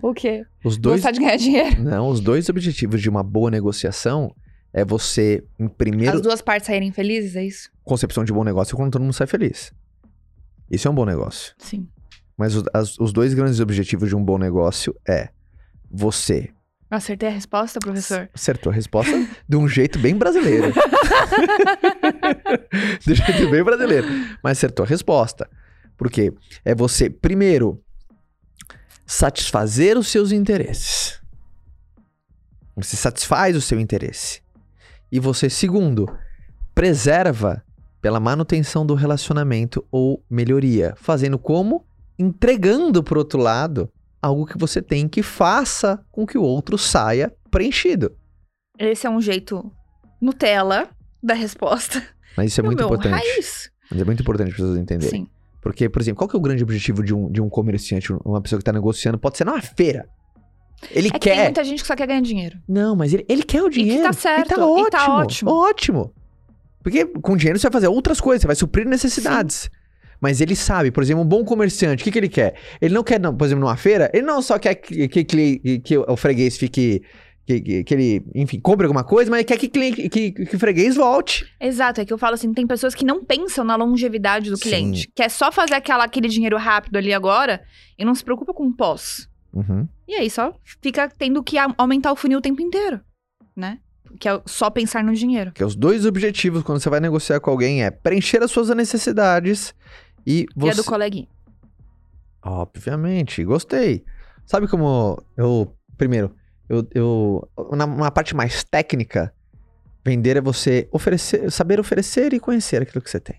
O quê? Os dois. Gostar de ganhar dinheiro. Não, os dois objetivos de uma boa negociação é você, em primeiro. As duas partes saírem felizes, é isso? Concepção de bom negócio é quando todo mundo sai feliz. Isso é um bom negócio. Sim. Mas os, as- os dois grandes objetivos de um bom negócio é você Acertei a resposta, professor? acertou a resposta de um jeito bem brasileiro. de um jeito bem brasileiro. Mas acertou a resposta. Por quê? É você, primeiro, satisfazer os seus interesses. Você satisfaz o seu interesse. E você, segundo, preserva pela manutenção do relacionamento ou melhoria. Fazendo como? Entregando pro outro lado algo que você tem que faça com que o outro saia preenchido. Esse é um jeito Nutella da resposta. Mas isso é E muito importante. Raiz. Mas é muito importante as pessoas entenderem. Sim. Porque, por exemplo, qual que é o grande objetivo de um, de um comerciante, uma pessoa que está negociando? Pode ser numa feira. Ele É que tem quer. muita gente que só quer ganhar dinheiro. Não, mas ele, ele quer o dinheiro. tá certo, E tá e ótimo. tá ótimo. Ótimo. Porque com dinheiro você vai fazer outras coisas, você vai suprir necessidades. Mas ele sabe, por exemplo, um bom comerciante, o que, que ele quer? Ele não quer, não, por exemplo, numa feira, ele não só quer que, que, que, que o freguês fique. Que, que, que ele, enfim, compre alguma coisa, mas quer que, cliente- que, que o freguês volte. Exato, é que eu falo assim, tem pessoas que não pensam na longevidade do Sim. cliente. Quer só fazer aquela, aquele dinheiro rápido ali agora e não se preocupa com o pós. Uhum. E aí só fica tendo que aumentar o funil o tempo inteiro, né? Que é só pensar no dinheiro. Que os dois objetivos quando você vai negociar com alguém é preencher as suas necessidades e você. do coleguinha. Obviamente, gostei. Sabe como eu. Primeiro, eu. eu na, na parte mais técnica, vender é você oferecer, saber oferecer e conhecer aquilo que você tem.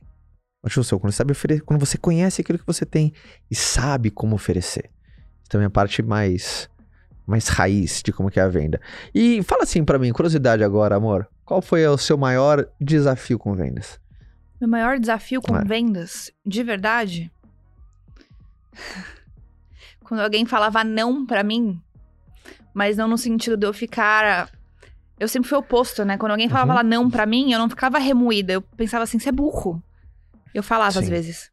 Acho seu, quando você, sabe ofere- quando você conhece aquilo que você tem e sabe como oferecer. Isso também é a parte mais. mais raiz de como que é a venda. E fala assim pra mim, curiosidade agora, amor. Qual foi o seu maior desafio com vendas? Meu maior desafio com É. vendas, de verdade, quando alguém falava não pra mim, mas não no sentido de eu ficar. Eu sempre fui oposto, né? Quando alguém falava Uhum. lá não pra mim, eu não ficava remoída. Eu pensava assim, você é burro. Eu falava às Sim. vezes.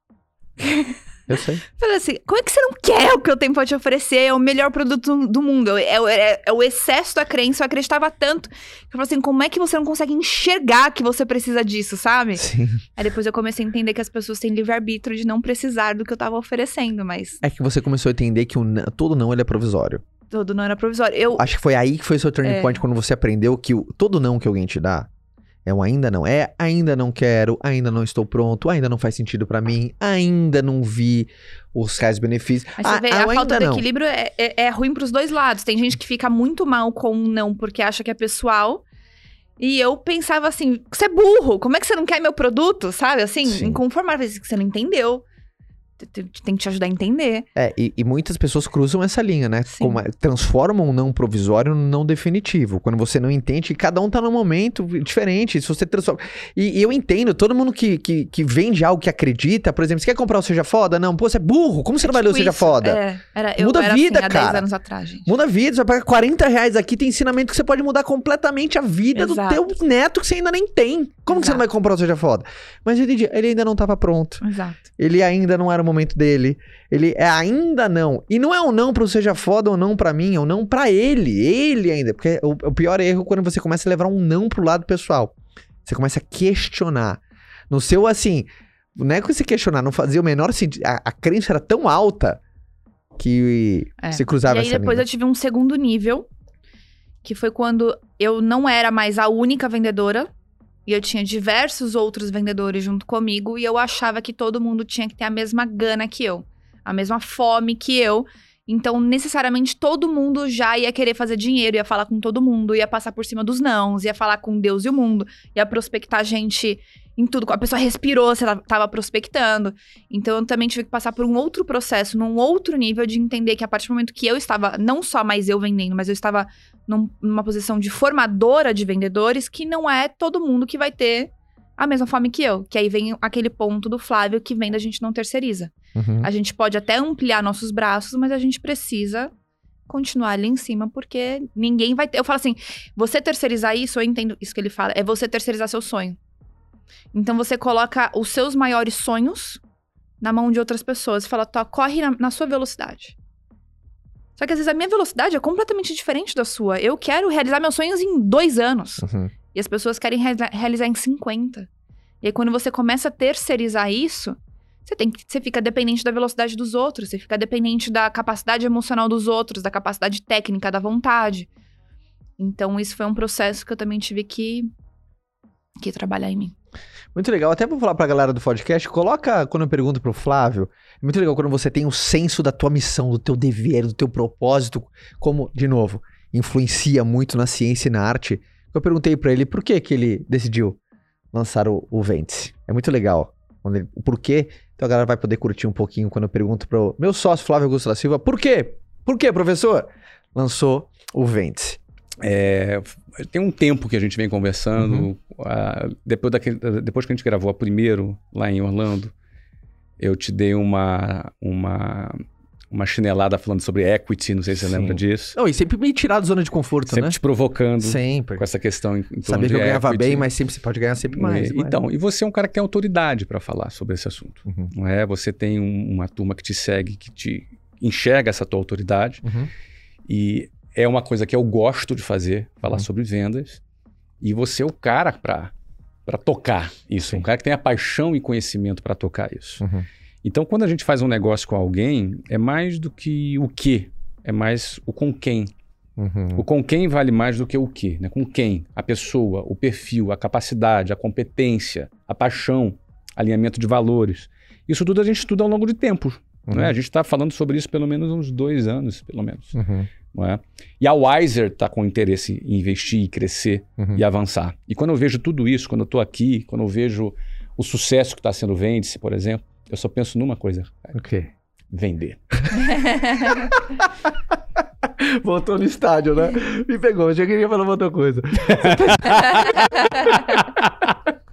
Eu sei. Falei assim, como é que você não quer o que eu tenho pra te oferecer? É o melhor produto do mundo. É, o- é- é o excesso da crença. Eu acreditava tanto. Eu falei assim, como é que você não consegue enxergar que você precisa disso, sabe? Sim. Aí depois eu comecei a entender que as pessoas têm livre-arbítrio de não precisar do que eu tava oferecendo, mas É que você começou a entender que o n- todo não ele é provisório. tudo não era provisório. Eu. Acho que foi aí que foi o seu turning É. point quando você aprendeu que o, todo não que alguém te dá é um ainda não. É ainda não quero, ainda não estou pronto, ainda não faz sentido pra mim, ainda não vi os reais benefícios. Mas você Ah, vê, ah, a falta ainda de não. equilíbrio é, é, é ruim pros dois lados. Tem gente que fica muito mal com um não porque acha que é pessoal. E eu pensava assim, você é burro, como é que você não quer meu produto, sabe? Assim, Sim. inconformável, que você não entendeu. Tem- que te ajudar a entender. É, e, e muitas pessoas cruzam essa linha, né? Como é- transformam um não provisório num não definitivo. Quando você não entende cada um tá num momento diferente. Se você transforma. E, e eu entendo, todo mundo que, que, que vende algo que acredita, por exemplo, você quer comprar o Seja Foda? Não, pô, você é burro. Como você não vai ler o Tipo Seja isso. Foda? É, era, eu Muda a vida, assim, há 10 cara. anos atrás, gente. Muda a vida, você vai pagar 40 reais aqui, tem ensinamento que você pode mudar completamente a vida Exato. do teu neto que você ainda nem tem. Como que você não vai Exato. comprar o Seja Foda? Mas eu entendi, ele ainda não estava pronto. Exato. Ele ainda não era o momento dele. Ele é ainda não. E não é um não pro Seja Foda ou não pra mim, é um não pra ele. Ele ainda. Porque o, o pior erro é quando você começa a levar um não pro lado pessoal. Você começa a questionar. No seu, assim, não é que você questionar, não fazia o menor sentido. A, a crença era tão alta que É. você cruzava e aí essa depois linha. eu tive um segundo nível, que foi quando eu não era mais a única vendedora. E eu tinha diversos outros vendedores junto comigo. E eu achava que todo mundo tinha que ter a mesma gana que eu. A mesma fome que eu. Então, necessariamente, todo mundo já ia querer fazer dinheiro, ia falar com todo mundo, ia passar por cima dos nãos, ia falar com Deus e o mundo, ia prospectar gente em tudo. A pessoa respirou, você tava- tava prospectando. Então eu também tive que passar por um outro processo, num outro nível de entender que a partir do momento que eu estava, não só mais eu vendendo, mas eu estava num- numa posição de formadora de vendedores, que não é todo mundo que vai ter a mesma fome que eu. Que aí vem aquele ponto do Flávio que vem da gente não terceiriza. Uhum. A gente pode até ampliar nossos braços, mas a gente precisa continuar ali em cima, porque ninguém vai ter. Eu falo assim: você terceirizar isso, eu entendo isso que ele fala, é você terceirizar seu sonho. Então você coloca os seus maiores sonhos na mão de outras pessoas e fala, tá, corre na, na sua velocidade. Só que às vezes a minha velocidade é completamente diferente da sua. Eu quero realizar meus sonhos em dois anos. Uhum. E as pessoas querem realiza- realizar em 50. E aí, quando você começa a terceirizar isso, você, tem que, você fica dependente da velocidade dos outros, você fica dependente da capacidade emocional dos outros, da capacidade técnica, da vontade. Então, isso foi um processo que eu também tive que, que trabalhar em mim. Muito legal. Até vou falar pra galera do podcast, coloca quando eu pergunto pro Flávio, é muito legal quando você tem o senso da tua missão, do teu dever, do teu propósito, como, de novo, influencia muito na ciência e na arte. Eu perguntei pra ele por que que ele decidiu lançar o, o Ventes. É muito legal. Ele- o porquê, então a galera vai poder curtir um pouquinho quando eu pergunto pro meu sócio Flávio Augusto da Silva, por quê? Por quê, professor? Lançou o Ventes. É, tem um tempo que a gente vem conversando. Uhum. ah, depois, daquele, depois que a gente gravou a primeiro lá em Orlando, eu te dei uma, uma, uma chinelada falando sobre equity, não sei se você Sim. lembra disso. Não, e sempre me tirar da zona de conforto, Sempre né? te provocando Sempre. com essa questão em, torno Sabia que eu ganhava equity. bem, mas sempre você pode ganhar sempre mais. E- mais. Então, e você é um cara que tem autoridade para falar sobre esse assunto. Uhum. Não é? Você tem um- uma turma que te segue, que te enxerga essa tua autoridade. Uhum. E é uma coisa que eu gosto de fazer, falar Uhum. sobre vendas. E você é o cara para para tocar isso, Sim. um cara que tem a paixão e conhecimento para tocar isso. Uhum. Então, quando a gente faz um negócio com alguém, é mais do que o que, é mais o com quem. Uhum. O com quem vale mais do que o que, né? Com quem? A pessoa, o perfil, a capacidade, a competência, a paixão, alinhamento de valores. Isso tudo a gente estuda ao longo de tempo. Não é? A gente está falando sobre isso pelo menos uns dois anos, pelo menos. Uhum. Não é? E a Wiser está com interesse em investir e crescer Uhum. e avançar. E quando eu vejo tudo isso, quando eu estou aqui, quando eu vejo o sucesso que está sendo Vende-se, por exemplo, eu só penso numa coisa: O quê? vender. Voltou no estádio, né? Me pegou, eu já queria falar uma outra coisa.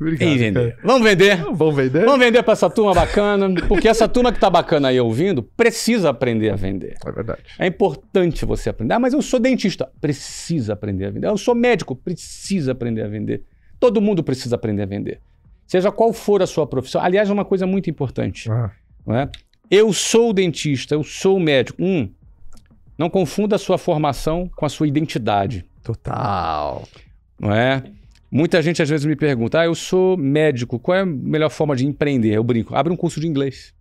Obrigado, vender. Vamos vender. Vamos vender? Vamos vender para essa turma bacana, porque essa turma que tá bacana aí ouvindo precisa aprender a vender. É verdade. É importante você aprender. Ah, mas eu sou dentista. Precisa aprender a vender. Eu sou médico. Precisa aprender a vender. Todo mundo precisa aprender a vender. Seja qual for a sua profissão. Aliás, uma coisa muito importante. Ah, Não é? Eu sou dentista, eu sou médico. Um, não confunda a sua formação com a sua identidade. total. Não é? Muita gente às vezes me pergunta: ah, eu sou médico, qual é a melhor forma de empreender? Eu brinco, abre um curso de inglês.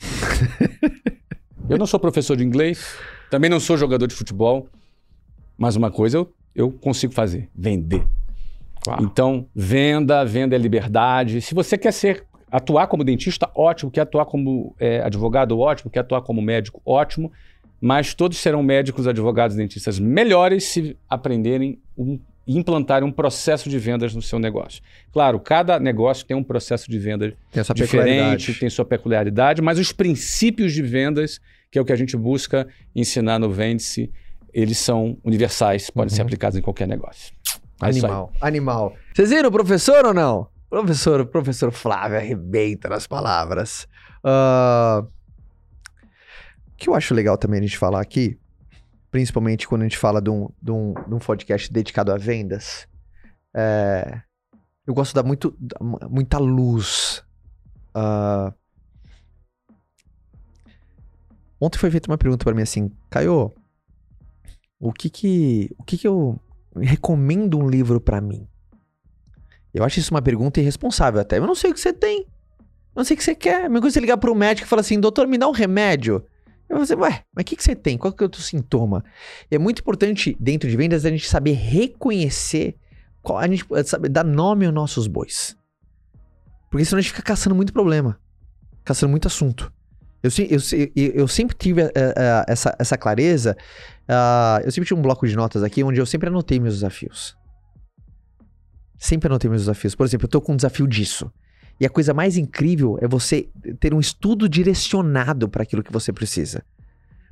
eu não sou professor de inglês, também não sou jogador de futebol, mas uma coisa eu, eu consigo fazer: vender. Uau. Então, venda, venda é liberdade. Se você quer ser atuar como dentista, ótimo. Quer atuar como é, advogado, ótimo. Quer atuar como médico, ótimo. Mas todos serão médicos, advogados, dentistas melhores se aprenderem um, e implantarem um processo de vendas no seu negócio. Claro, cada negócio tem um processo de venda Tem diferente, tem sua peculiaridade, mas os princípios de vendas, que é o que a gente busca ensinar no Vende-se, eles são universais, podem ser Uhum. aplicados em qualquer negócio. É. Animal, animal. Vocês viram o professor ou não? Professor, professor Flávio arrebenta nas palavras. Ah, O que eu acho legal também a gente falar aqui, principalmente quando a gente fala de um, de um, de um podcast dedicado a vendas, é, eu gosto de dar muito, muita luz. Ah, ontem foi feita uma pergunta pra mim assim, Caio, o que que, o que que eu recomendo um livro pra mim? Eu acho isso uma pergunta irresponsável até. Eu não sei o que você tem. Eu não sei o que você quer. A mesma você ligar pro médico e falar assim, doutor, me dá um remédio. Eu vou dizer, ué, mas o que, que você tem? Qual que é o teu sintoma? E é muito importante, dentro de vendas, a gente saber reconhecer, qual, a gente saber dar nome aos nossos bois. Porque senão a gente fica caçando muito problema. Caçando muito assunto. Eu, eu, eu, sempre tive eh, eh, essa, essa clareza. ah, eu sempre tinha um bloco de notas aqui onde eu sempre anotei meus desafios. Sempre anotei meus desafios. Por exemplo, eu tô com um desafio disso. E a coisa mais incrível é você ter um estudo direcionado para aquilo que você precisa.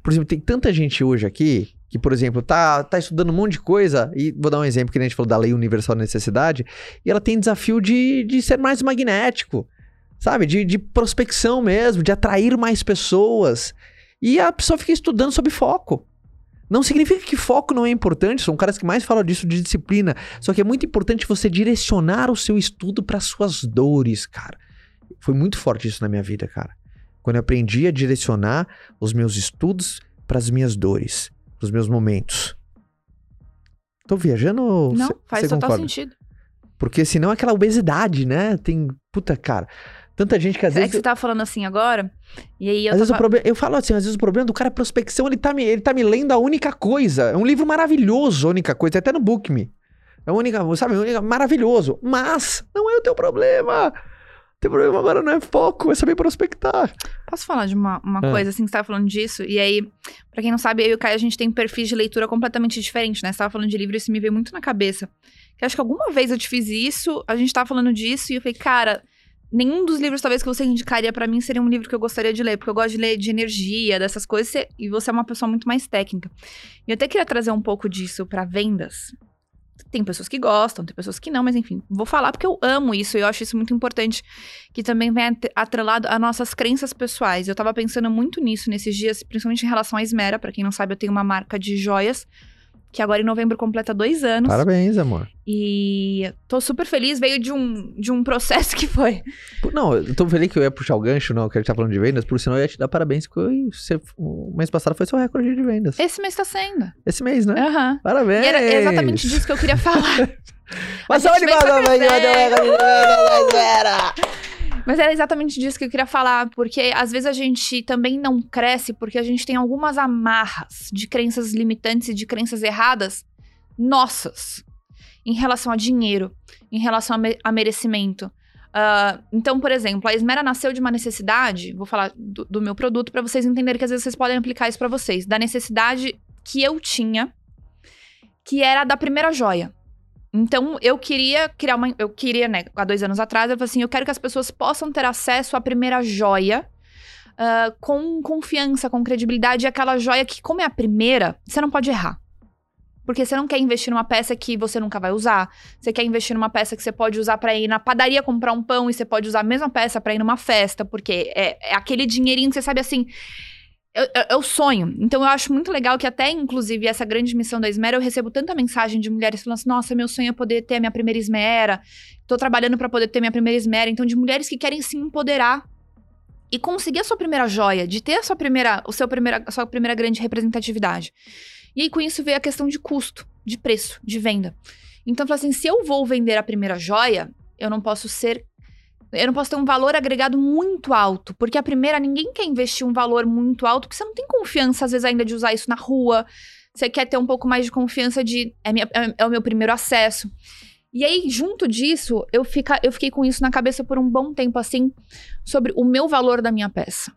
Por exemplo, tem tanta gente hoje aqui que, por exemplo, tá, tá estudando um monte de coisa, e vou dar um exemplo que a gente falou da lei universal da necessidade, e ela tem desafio de, de ser mais magnético, sabe? De, de prospecção mesmo, de atrair mais pessoas. E a pessoa fica estudando sob foco. Não significa que foco não é importante, são caras que mais falam disso de disciplina. Só que é muito importante você direcionar o seu estudo para suas dores, cara. Foi muito forte isso na minha vida, cara. Quando eu aprendi a direcionar os meus estudos para as minhas dores, para os meus momentos. Tô viajando ou Não, cê- faz cê total concorda? sentido. Porque senão é aquela obesidade, né? Tem. Puta, cara. Tanta gente que às É vezes. que você tava falando assim agora, e aí eu Às vezes o tava... problema, eu falo assim, às vezes o problema do cara é prospecção, ele tá, me, ele tá me lendo a única coisa. É um livro maravilhoso, a única coisa, até no Book Me. É a única, sabe, única, maravilhoso. Mas não é o teu problema. O teu problema agora não é foco, é saber prospectar. Posso falar de uma, uma Ah. coisa, assim, que você tava falando disso? E aí, pra quem não sabe, eu e o Caio, a gente tem perfis de leitura completamente diferentes, né? Você tava falando de livro e isso me veio muito na cabeça. Que acho que alguma vez eu te fiz isso, a gente tava falando disso, e eu falei, cara, nenhum dos livros, talvez, que você indicaria pra mim seria um livro que eu gostaria de ler, porque eu gosto de ler de energia, dessas coisas, e você- é uma pessoa muito mais técnica. E eu até queria trazer um pouco disso pra vendas. Tem pessoas que gostam, tem pessoas que não, mas enfim, vou falar porque eu amo isso e eu acho isso muito importante, que também vem at- atrelado a nossas crenças pessoais. Eu tava pensando muito nisso nesses dias, principalmente em relação à Esmera. Pra quem não sabe, eu tenho uma marca de joias, que agora em novembro completa dois anos. Parabéns, amor. E tô super feliz, veio de um, de um processo que foi. Não, eu tô feliz que eu ia puxar o gancho, não, que a gente tá falando de vendas, por sinal eu ia te dar parabéns, porque você, o mês passado foi seu recorde de vendas. Esse mês tá sendo. Esse mês, né? Aham. Parabéns! E era exatamente disso que eu queria falar. Mas A salva gente de vem palmas, pra vai, vai, vai, vai, vai, vai. Mas era exatamente disso que eu queria falar, porque às vezes a gente também não cresce porque a gente tem algumas amarras de crenças limitantes e de crenças erradas nossas em relação a dinheiro, em relação a, me- a merecimento. Ah, então, por exemplo, a Esmera nasceu de uma necessidade, vou falar do, do meu produto para vocês entenderem que às vezes vocês podem aplicar isso para vocês, da necessidade que eu tinha, que era da primeira joia. Então, eu queria criar uma. Eu queria, né, há dois anos atrás, eu falei assim: eu quero que as pessoas possam ter acesso à primeira joia ah, com confiança, com credibilidade, e aquela joia que, como é a primeira, você não pode errar. Porque você não quer investir numa peça que você nunca vai usar. Você quer investir numa peça que você pode usar pra ir na padaria comprar um pão e você pode usar a mesma peça pra ir numa festa, porque é, é aquele dinheirinho que você sabe assim. Eu, eu sonho. Então eu acho muito legal que até, inclusive, essa grande missão da Esmera, eu recebo tanta mensagem de mulheres falando assim: nossa, meu sonho é poder ter a minha primeira Esmera. Tô trabalhando pra poder ter minha primeira Esmera. Então, de mulheres que querem se empoderar e conseguir a sua primeira joia, de ter a sua primeira, o seu primeira, a sua primeira grande representatividade. E aí, com isso, veio a questão de custo, de preço, de venda. Então, eu falei assim: se eu vou vender a primeira joia, eu não posso ser. Eu não posso ter um valor agregado muito alto. Porque a primeira, ninguém quer investir um valor muito alto, porque você não tem confiança, às vezes, ainda de usar isso na rua. Você quer ter um pouco mais de confiança de. É, minha- é- é o meu primeiro acesso. E aí, junto disso, eu, fica, eu fiquei com isso na cabeça por um bom tempo, assim, sobre o meu valor da minha peça.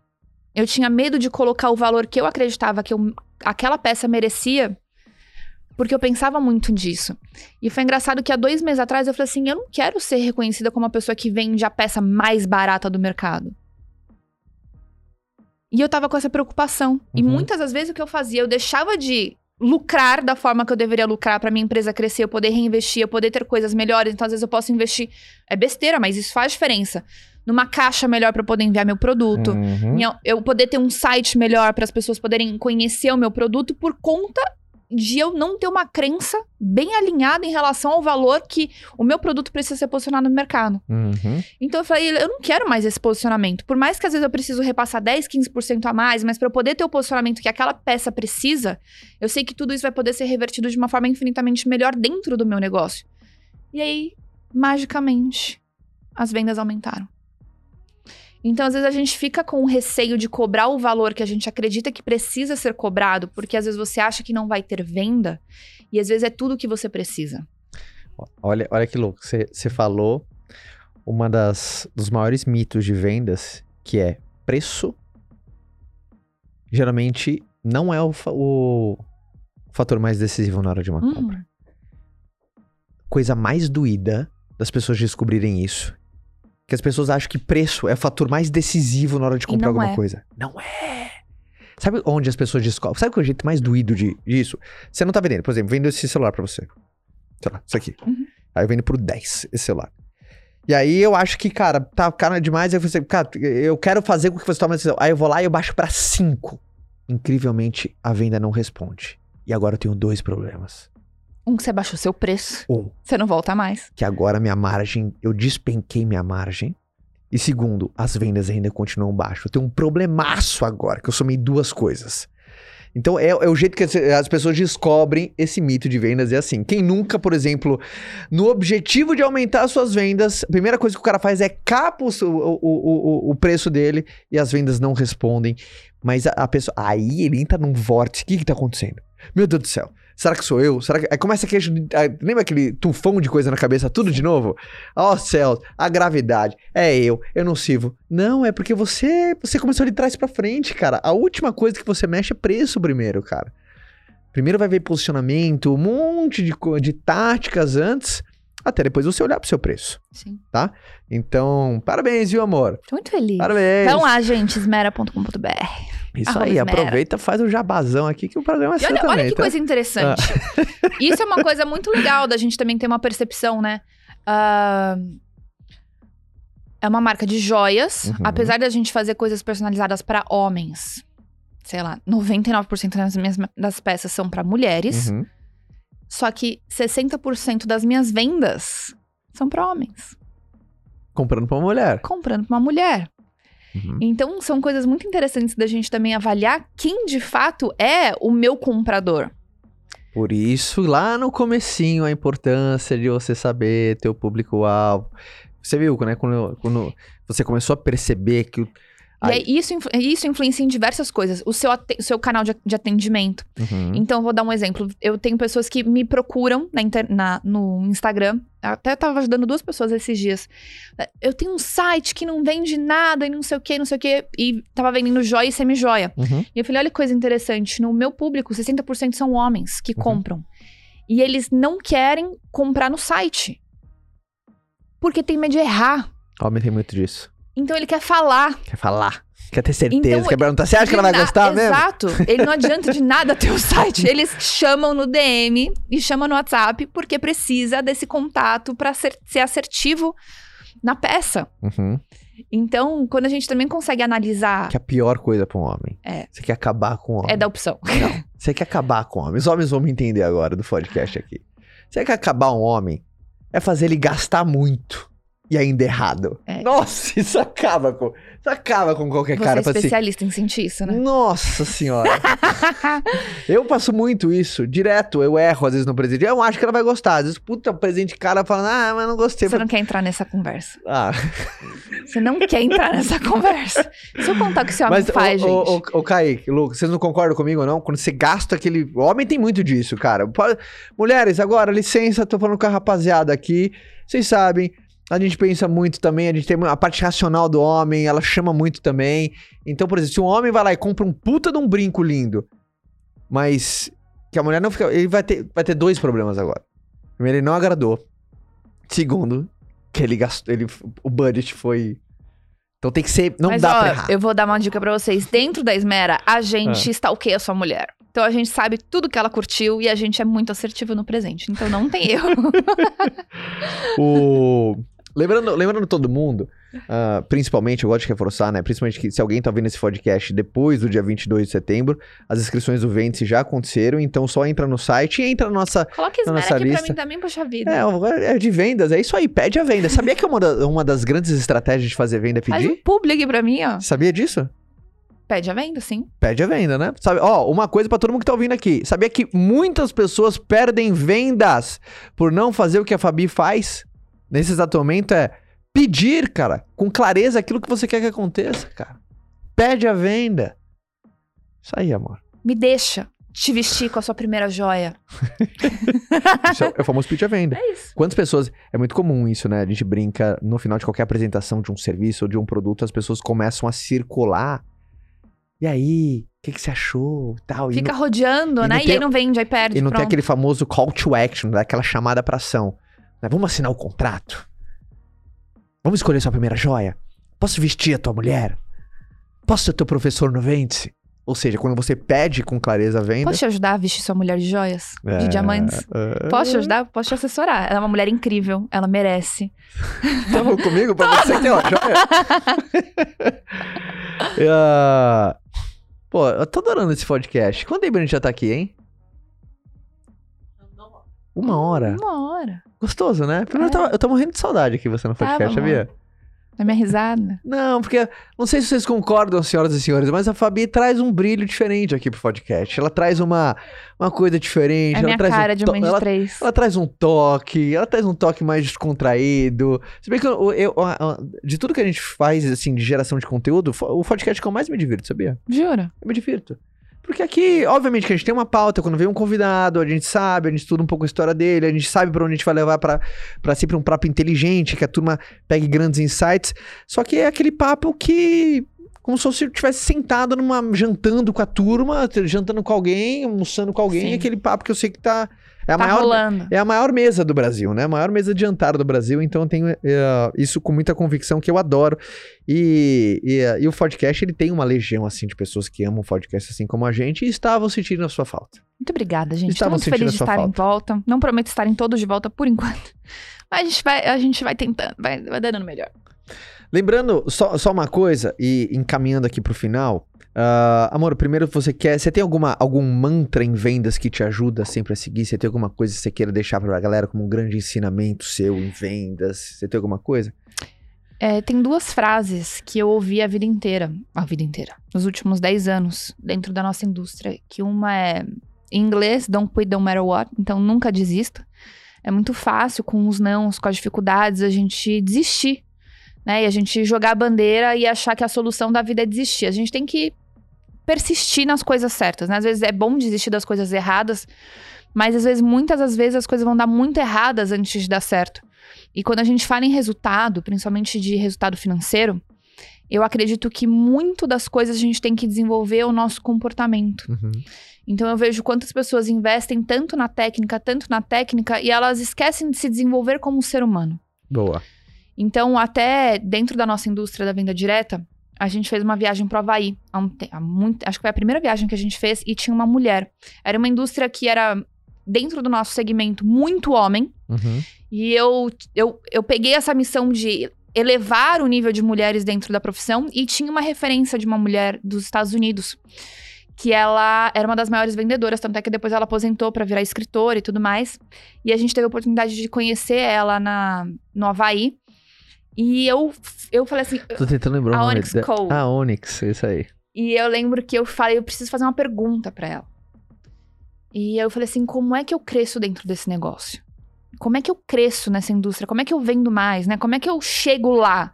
Eu tinha medo de colocar o valor que eu acreditava que eu- aquela peça merecia, porque eu pensava muito disso. E foi engraçado que há dois meses atrás eu falei assim: eu não quero ser reconhecida como a pessoa que vende a peça mais barata do mercado. E eu tava com essa preocupação. E Uhum. muitas das vezes o que eu fazia, eu deixava de lucrar da forma que eu deveria lucrar pra minha empresa crescer, eu poder reinvestir, eu poder ter coisas melhores. Então, às vezes, eu posso investir. É besteira, mas isso faz diferença. Numa caixa melhor eu poder enviar meu produto. Uhum. Minha- eu poder ter um site melhor para as pessoas poderem conhecer o meu produto por conta de eu não ter uma crença bem alinhada em relação ao valor que o meu produto precisa ser posicionado no mercado. Uhum. Então eu falei, eu não quero mais esse posicionamento. Por mais que às vezes eu preciso repassar 10, 15% a mais, mas para eu poder ter o posicionamento que aquela peça precisa, eu sei que tudo isso vai poder ser revertido de uma forma infinitamente melhor dentro do meu negócio. E aí, magicamente, as vendas aumentaram. Então, às vezes, a gente fica com o receio de cobrar o valor que a gente acredita que precisa ser cobrado, porque às vezes você acha que não vai ter venda, e às vezes é tudo que você precisa. Olha, olha que louco. Você falou uma das dos maiores mitos de vendas, que é preço. Geralmente não é o, o fator mais decisivo na hora de uma Uhum. compra. Coisa mais doída das pessoas descobrirem isso. Que as pessoas acham que preço é o fator mais decisivo na hora de comprar alguma é. coisa. Não é. Sabe onde as pessoas descobrem? Sabe qual é o jeito mais doído de, disso? Você não tá vendendo. Por exemplo, vendo esse celular pra você. Sei lá, isso aqui. Uhum. Aí eu vendo por 10 esse celular. E aí eu acho que, cara, tá caro demais. Aí você, cara, eu quero fazer com que você tome uma decisão. Aí eu vou lá e eu baixo pra 5. Incrivelmente, a venda não responde. E agora eu tenho dois problemas. Um que você baixou seu preço, Um, você não volta mais. que agora minha margem, eu despenquei minha margem. E segundo, as vendas ainda continuam baixas. Eu tenho um problemaço agora, que eu somei duas coisas. Então é, é o jeito que as, as pessoas descobrem esse mito de vendas. É assim: quem nunca, por exemplo, no objetivo de aumentar as suas vendas, a primeira coisa que o cara faz é capa o, o, o, o preço dele e as vendas não respondem. Mas a, a pessoa. Aí ele entra num vórtice. O que, que tá acontecendo? Meu Deus do céu. Será que sou eu? Será que. Aí começa aquele. Lembra aquele tufão de coisa na cabeça, tudo de novo? Ó céus, a gravidade. É eu, eu não sirvo. Não, é porque você você começou de trás pra frente, cara. A última coisa que você mexe é preço primeiro, cara. Primeiro vai ver posicionamento, um monte de, de táticas antes, até depois você olhar pro seu preço. Sim. Então, parabéns, viu, amor? Tô muito feliz. Parabéns. Vão lá, gente, esmera.com.br. Isso Arroba aí, esmera. aproveita, faz o jabazão aqui que o programa é E seu olha, também, olha que tá? coisa interessante. Isso é uma coisa muito legal da gente também ter uma percepção, né? Ah, é uma marca de joias, Uhum. apesar da gente fazer coisas personalizadas pra homens. Sei lá, 99% das minhas das peças são pra mulheres, Uhum. só que 60% das minhas vendas são pra homens, Comprando pra uma mulher. comprando pra uma mulher. Uhum. Então, são coisas muito interessantes da gente também avaliar quem de fato é o meu comprador. Por isso, lá no comecinho, a importância de você saber teu público-alvo. Você viu, né? Quando, quando você começou a perceber que... E Aí- isso, isso influencia em diversas coisas. O seu, o seu canal de, de atendimento. Uhum. Então, eu vou dar um exemplo. Eu tenho pessoas que me procuram na inter- na- no Instagram. Até tava ajudando duas pessoas esses dias. Eu tenho um site que não vende nada e não sei o que, não sei o que. E tava vendendo joia e semi-joia. Uhum. E eu falei, olha que coisa interessante. No meu público, 60% são homens que Uhum. compram. E eles não querem comprar no site. Porque tem medo de errar. Homem tem muito disso. Então ele quer falar. Quer falar. Quer ter certeza. Então, quer perguntar, você acha que ela vai na- gostar mesmo? Exato. Ele não adianta de nada ter o site. Eles chamam no DM e chamam no WhatsApp porque precisa desse contato para ser, ser assertivo na peça. Uhum. Então, quando a gente também consegue analisar, Que é a pior coisa pra um homem. É. Você quer acabar com o homem. é da opção. Não. Você quer acabar com o homem. Os homens vão me entender agora do podcast aqui. Você quer acabar um homem é fazer ele gastar muito e ainda errado. É. Nossa, isso acaba com. Isso acaba com qualquer Você cara. é Fala assim, especialista em sentir isso, né? Nossa senhora. eu passo muito isso, direto. Eu erro às vezes no presente. Eu acho que ela vai gostar. Às vezes, puta, presente cara falando, ah, mas não gostei. Você não quer entrar nessa conversa. Ah, Você não quer entrar nessa conversa. Se eu contar o que esse homem mas, faz, ô, gente. ô, ô, Kaique, Lucas, vocês não concordam comigo não? Quando você gasta aquele. O homem tem muito disso, cara. Mulheres, agora, licença, tô falando com a rapaziada aqui. Vocês sabem, a gente pensa muito também, a gente tem a parte racional do homem, ela chama muito também. Então, por exemplo, se um homem vai lá e compra um puta de um brinco lindo, mas que a mulher não fica. Ele vai ter, vai ter dois problemas agora. Primeiro, ele não agradou. Segundo, que ele gastou. Ele, o budget foi. Então tem que ser. Não Mas, dá ó, pra errar. eu vou dar uma dica pra vocês. Dentro da Esmera, a Ah. gente stalkeia a sua mulher. Então a gente sabe tudo que ela curtiu e a gente é muito assertivo no presente. Então não tem erro. O... Lembrando, lembrando todo mundo, ah, principalmente, eu gosto de reforçar, né? Principalmente que se alguém tá ouvindo esse podcast depois do dia 22 de setembro, as inscrições do Vêndice já aconteceram, então só entra no site e entra na nossa. Coloca Na nossa aqui pra lista. mim também, poxa vida. É, é de vendas, é isso aí, pede a venda. Sabia que é uma, da- uma das grandes estratégias de fazer venda é Faz um pedir? publi aqui pra mim, ó. Sabia disso? Pede a venda, sim. Pede a venda, né? Sabe, ó, uma coisa pra todo mundo que tá ouvindo aqui. Sabia que muitas pessoas perdem vendas por não fazer o que a Fabi faz? Nesse exato momento é pedir, cara, com clareza aquilo que você quer que aconteça, cara. Pede a venda. Isso aí, amor. Me deixa te vestir com a sua primeira joia. Isso é, é o famoso pedir a venda. É isso. Quantas pessoas. É muito comum isso, né? A gente brinca no final de qualquer apresentação de um serviço ou de um produto, as pessoas começam a circular. E aí, o que, que você achou? Tal. E Fica não- rodeando, e né? não E tem- aí não vende, aí perde. E não tem pronto. aquele famoso call to action, daquela chamada pra ação. Vamos assinar o contrato? Vamos escolher sua primeira joia? Posso vestir a tua mulher? Posso ser teu professor no vende Ou seja, quando você pede com clareza a venda. Posso te ajudar a vestir sua mulher de joias? é, De diamantes? é, Posso te ajudar? Posso te assessorar. Ela é uma mulher incrível. Ela merece. Tamo comigo pra você ter uma joia? Ah, Pô, eu tô adorando esse podcast. Quanto tempo a gente já tá aqui, hein? Uma hora. Uma hora. Gostoso, né? Primeiro, É. eu, tava- eu tô morrendo de saudade aqui você no Tava, podcast, sabia? Na minha risada. Não, porque não sei se vocês concordam, senhoras e senhores, mas a Fabi traz um brilho diferente aqui pro podcast. Ela traz uma, uma coisa diferente. É ela minha traz cara um de mãe de ela, três. ela traz um toque, ela traz um toque mais descontraído. Se bem que eu, eu- a- de tudo que a gente faz, assim, de geração de conteúdo, o podcast que eu mais me divirto, sabia? Jura? Eu me divirto. Porque aqui, obviamente, que a gente tem uma pauta, quando vem um convidado, a gente sabe, a gente estuda um pouco a história dele, a gente sabe pra onde a gente vai levar pra, pra sempre um papo inteligente, que a turma pegue grandes insights. Só que é aquele papo que. Como se você estivesse sentado numa. jantando com a turma, jantando com alguém, almoçando com alguém, Sim. aquele papo que eu sei que tá. É a tá maior. rolando. É a maior mesa do Brasil, né? A maior mesa de jantar do Brasil. Então eu tenho eh, isso com muita convicção que eu adoro. E, e, eh, e o podcast, ele tem uma legião, assim, de pessoas que amam o podcast assim como a gente e estavam sentindo a sua falta. Muito obrigada, gente. Estavam muito feliz de estar em volta. Não prometo estarem todos de volta por enquanto. Mas a gente vai, a gente vai tentando, vai, vai dando melhor. Lembrando, só, só uma coisa, e encaminhando aqui pro final. Ah, amor, primeiro você quer. Você tem alguma, algum mantra em vendas que te ajuda sempre a seguir? Você tem alguma coisa que você queira deixar pra galera como um grande ensinamento seu em vendas? Você tem alguma coisa? É, tem duas frases que eu ouvi a vida inteira, a vida inteira, nos últimos 10 anos, dentro da nossa indústria. Que uma é em inglês, don't quit no matter what, então nunca desista. É muito fácil com os nãos, com as dificuldades, a gente desistir, né? E a gente jogar a bandeira e achar que a solução da vida é desistir. A gente tem que persistir nas coisas certas, né? Às vezes é bom desistir das coisas erradas, mas às vezes, muitas das vezes, as coisas vão dar muito erradas antes de dar certo. E quando a gente fala em resultado, principalmente de resultado financeiro, eu acredito que muito das coisas a gente tem que desenvolver o nosso comportamento. Uhum. Então eu vejo quantas pessoas investem tanto na técnica, tanto na técnica, e elas esquecem de se desenvolver como um ser humano. Boa. Então, até dentro da nossa indústria da venda direta, a gente fez uma viagem para o Havaí. Há um há muito- acho que foi a primeira viagem que a gente fez e tinha uma mulher. Era uma indústria que era, dentro do nosso segmento, muito homem. Uhum. E eu, eu, eu peguei essa missão de elevar o nível de mulheres dentro da profissão e tinha uma referência de uma mulher dos Estados Unidos. Que ela era uma das maiores vendedoras, tanto é que depois ela aposentou para virar escritora e tudo mais. E a gente teve a oportunidade de conhecer ela na, no Havaí. E eu, eu falei assim. Tô tentando lembrar A o nome Onyx dela. Co. Ah, Onyx, isso aí. E eu lembro que eu falei, eu preciso fazer uma pergunta pra ela. E eu falei assim, como é que eu cresço dentro desse negócio? Como é que eu cresço nessa indústria? Como é que eu vendo mais, né? Como é que eu chego lá?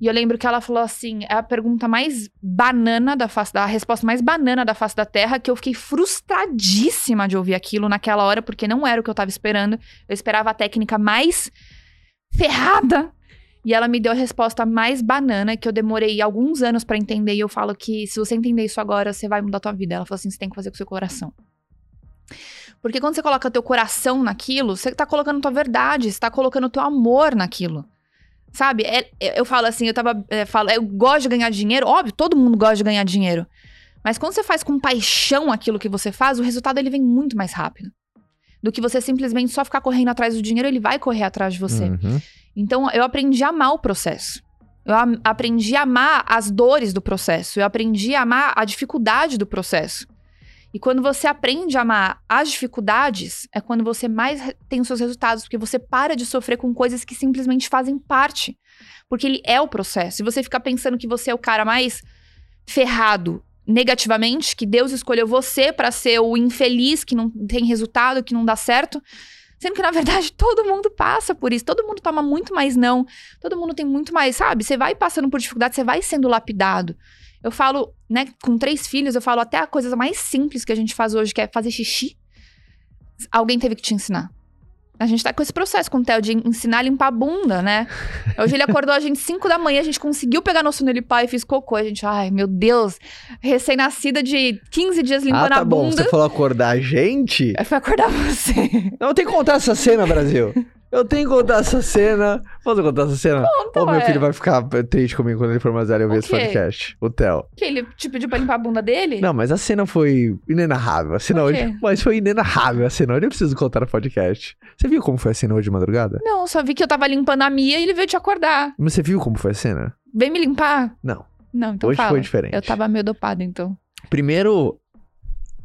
E eu lembro que ela falou assim, é a pergunta mais banana da face da a resposta mais banana da face da Terra, que eu fiquei frustradíssima de ouvir aquilo naquela hora, porque não era o que eu tava esperando. Eu esperava a técnica mais ferrada. E ela me deu a resposta mais banana, que eu demorei alguns anos pra entender. E eu falo que se você entender isso agora, você vai mudar a tua vida. Ela falou assim: você tem que fazer com o seu coração. Porque quando você coloca teu coração naquilo, você tá colocando tua verdade, você tá colocando teu amor naquilo. Sabe? É- é- eu falo assim, eu tava. é, falo, eu gosto de ganhar dinheiro, óbvio, todo mundo gosta de ganhar dinheiro. Mas quando você faz com paixão aquilo que você faz, o resultado ele vem muito mais rápido. Do que você simplesmente só ficar correndo atrás do dinheiro, ele vai correr atrás de você. Uhum. Então, eu aprendi a amar o processo. Eu am- aprendi a amar as dores do processo. Eu aprendi a amar a dificuldade do processo. E quando você aprende a amar as dificuldades, é quando você mais tem os seus resultados, porque você para de sofrer com coisas que simplesmente fazem parte. Porque ele é o processo. E você fica pensando que você é o cara mais ferrado negativamente, que Deus escolheu você pra ser o infeliz que não tem resultado, que não dá certo. Sendo que, na verdade, todo mundo passa por isso. Todo mundo toma muito mais não. Todo mundo tem muito mais, sabe? Você vai passando por dificuldade, você vai sendo lapidado. Eu falo, né, com três filhos, eu falo até a coisa mais simples que a gente faz hoje, que é fazer xixi. Alguém teve que te ensinar. A gente tá com esse processo com o Theo de ensinar a limpar a bunda, né? Hoje ele acordou a gente 5 da manhã, a gente conseguiu pegar no sono limpar e fiz cocô. A gente, ai, meu Deus, recém-nascida de 15 dias limpando ah, tá a bom. bunda. Você falou acordar a gente? Aí foi acordar você. Não, tenho que contar essa cena, Brasil. Eu tenho que contar essa cena. Posso contar essa cena? Conta, Ou meu ué. filho vai ficar triste comigo quando ele for mais velho e ouvir O esse quê? podcast. O Theo. Que ele te pediu pra limpar a bunda dele? Não, mas a cena foi inenarrável. A cena hoje. Mas foi inenarrável a cena. Eu nem preciso contar no podcast. Você viu como foi a cena hoje de madrugada? Não, só vi que eu tava limpando a Mia e ele veio te acordar. Mas você viu como foi a cena? Vem me limpar? Não. Não, então hoje fala. foi diferente. Eu tava meio dopada, então. Primeiro,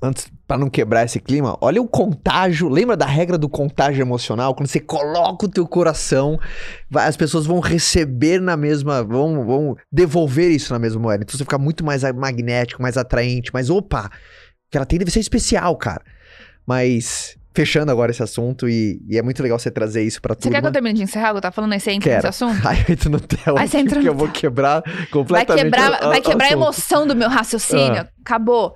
antes, pra não quebrar esse clima, olha o contágio. Lembra da regra do contágio emocional? Quando você coloca o teu coração, vai- as pessoas vão receber na mesma, vão, vão devolver isso na mesma moeda. Então você fica muito mais magnético, mais atraente, mas opa, o que ela tem deve ser especial, cara. Mas fechando agora esse assunto e, e é muito legal você trazer isso pra Você turma. quer que eu termine de encerrar? Eu tá falando aí, você entra Quero. nesse assunto? Aí eu entro no tela Aí você entra que no eu vou quebrar Vai completamente quebrar, o- o vai quebrar a emoção do meu raciocínio. Ah. Acabou.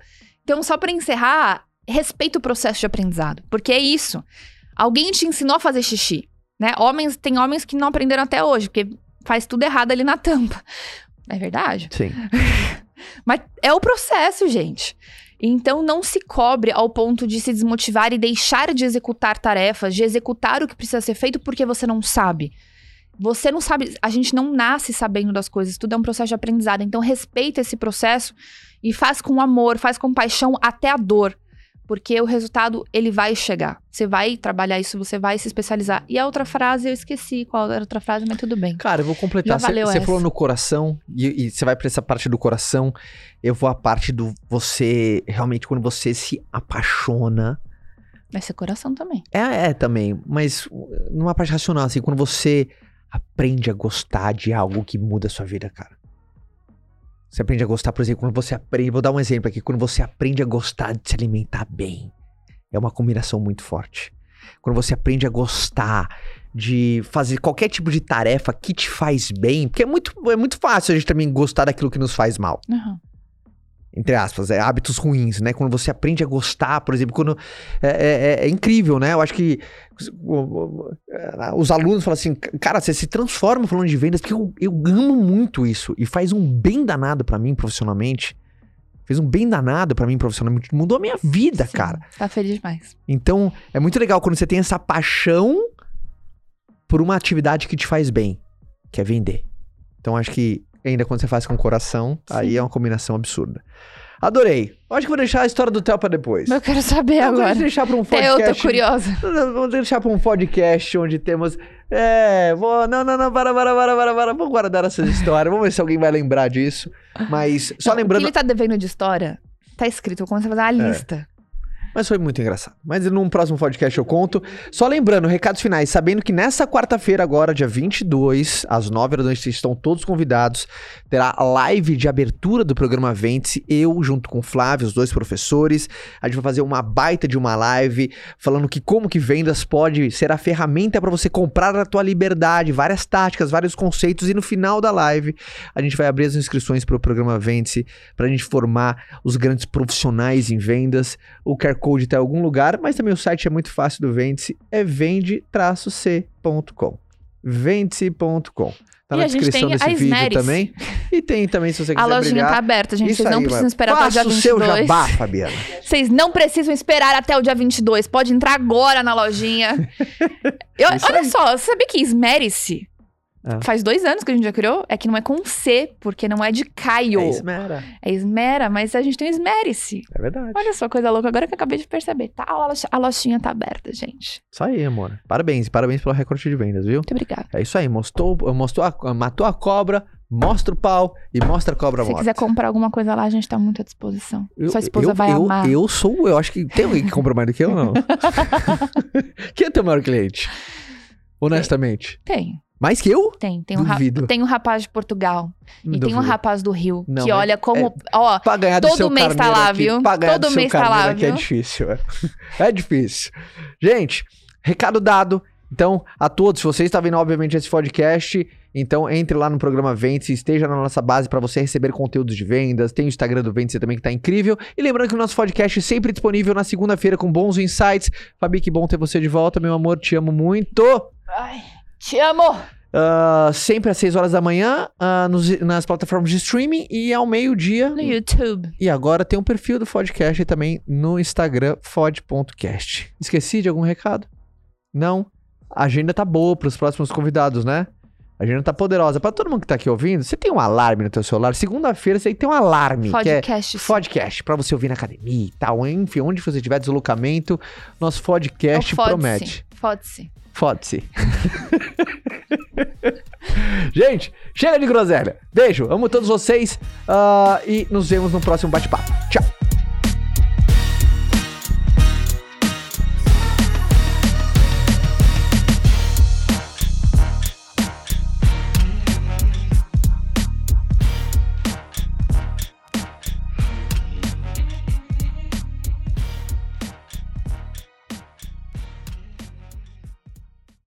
Então, só pra encerrar, respeita o processo de aprendizado. Porque é isso. Alguém te ensinou a fazer xixi. Né? Homens, tem homens que não aprenderam até hoje, porque faz tudo errado ali na tampa. É verdade. Sim. Mas é o processo, gente. Então não se cobre ao ponto de se desmotivar e deixar de executar tarefas, de executar o que precisa ser feito porque você não sabe. Você não sabe, a gente não nasce sabendo das coisas, tudo é um processo de aprendizado. Então respeita esse processo e faz com amor, faz com paixão até a dor. Porque o resultado, ele vai chegar. Você vai trabalhar isso, você vai se especializar. E a outra frase, eu esqueci qual era a outra frase, mas tudo bem. Cara, eu vou completar. Você falou no coração, e, você vai pra essa parte do coração. Eu vou à parte do você, realmente, quando você se apaixona. Vai ser coração também. É, é também, mas uh, numa parte racional, assim, quando você aprende a gostar de algo que muda a sua vida, cara. Você aprende a gostar, por exemplo, quando você aprende. Vou dar um exemplo aqui. Quando você aprende a gostar de se alimentar bem. É uma combinação muito forte. Quando você aprende a gostar de fazer qualquer tipo de tarefa que te faz bem. Porque é muito, é muito fácil a gente também gostar daquilo que nos faz mal Uhum. Entre aspas, é, hábitos ruins, né? Quando você aprende a gostar, por exemplo, quando é, é- é incrível, né? Eu acho que os, alunos falam assim, cara, você se transforma falando de vendas porque eu, eu amo muito isso e faz um bem danado pra mim profissionalmente. Fez um bem danado pra mim profissionalmente, mudou a minha vida, Sim, cara. Tá feliz demais. Então, é muito legal quando você tem essa paixão por uma atividade que te faz bem, que é vender. Então, acho que ainda quando você faz com o coração, aí Sim. é uma combinação absurda. Adorei. Acho que vou deixar a história do Theo pra depois. Eu quero saber Não, Vamos agora. deixar pra um Até eu tô podcast. curiosa. Vamos deixar pra um podcast onde temos. É, vou. Não, não, não, para, para, para, para, para. Vou guardar essas histórias. Vamos ver se alguém vai lembrar disso. Mas, só Não, O lembrando. que ele tá devendo de história, tá escrito. Eu comecei a fazer uma É. Mas foi muito engraçado. Mas num próximo podcast eu conto. Só lembrando, recados finais, sabendo que nessa quarta-feira, agora, dia 22, às 9 horas da noite, vocês estão todos convidados. Terá live de abertura do programa Vente. Eu, junto com o Flávio, os dois professores. A gente vai fazer uma baita de uma live falando que como que vendas pode ser a ferramenta para você comprar a tua liberdade, várias táticas, vários conceitos. E no final da live, a gente vai abrir as inscrições para o programa Vente para a gente formar os grandes profissionais em vendas. O QR Code está em algum lugar, mas também o site é muito fácil do Vende-se, é vende-c.com. Vende-se.com. Tá E na a descrição desse a vídeo também. E tem também, se você A quiser lojinha brilhar. tá aberta, gente. Vocês não aí, precisam mano. esperar até o dia Faça o seu 22. jabá, Fabiana. Vocês não precisam esperar até o dia 22. Pode entrar agora na lojinha. Eu- olha aí. só, você sabia que Esmere-se Ah. faz dois anos que a gente já criou? É que não é com C, porque não é de Caio. É esmera. É Esmera, mas a gente tem o Esmere-se. É verdade. Olha só, coisa louca. Agora que eu acabei de perceber. Tá, a lojinha tá aberta, gente. Isso aí, amor. Parabéns, parabéns pelo recorde de vendas, viu? Muito obrigada. É isso aí, mostrou, mostrou a, matou a cobra, mostra o pau e mostra a cobra Se morta. quiser comprar alguma coisa lá, a gente tá muito à disposição. Eu- Sua esposa eu, vai eu, amar. Eu sou, eu acho que tem alguém que compra mais do que eu, não? Quem é teu maior cliente? Honestamente. Tem, Mais que eu? tem. Tem um, ra- tem um rapaz de Portugal. E tem um rapaz do Rio. Não, que olha como. Ó, Pra ganhar do Todo seu mês tá lá, aqui, viu? Pra ganhar Todo do seu mês tá lá, é viu? difícil. É. é difícil. Gente, recado dado. Então, a todos, se você está vendo, obviamente, esse podcast, então entre lá no programa Ventes, esteja na nossa base para você receber conteúdos de vendas. Tem o Instagram do Ventes também que tá incrível. E lembrando que o nosso podcast é sempre disponível na segunda-feira com bons insights. Fabi, que bom ter você de volta, meu amor. Te amo muito. Ai, te amo! Ah, sempre às 6 horas da manhã ah, nos- nas plataformas de streaming e ao meio-dia. No YouTube. E agora tem um perfil do Fodcast também no Instagram, fod.cast. Esqueci de algum recado? Não? A agenda tá boa pros próximos convidados, né? A agenda tá poderosa. Pra todo mundo que tá aqui ouvindo, você tem um alarme no teu celular. Segunda-feira você tem um alarme, que é Podcast. pra você ouvir na academia e tal. Enfim, onde você tiver deslocamento, nosso Fodcast É o Fode-se. promete. Fode-se. Fode-se. Gente, chega de groselha. Beijo, amo todos vocês ah, e nos vemos no próximo bate-papo. Tchau.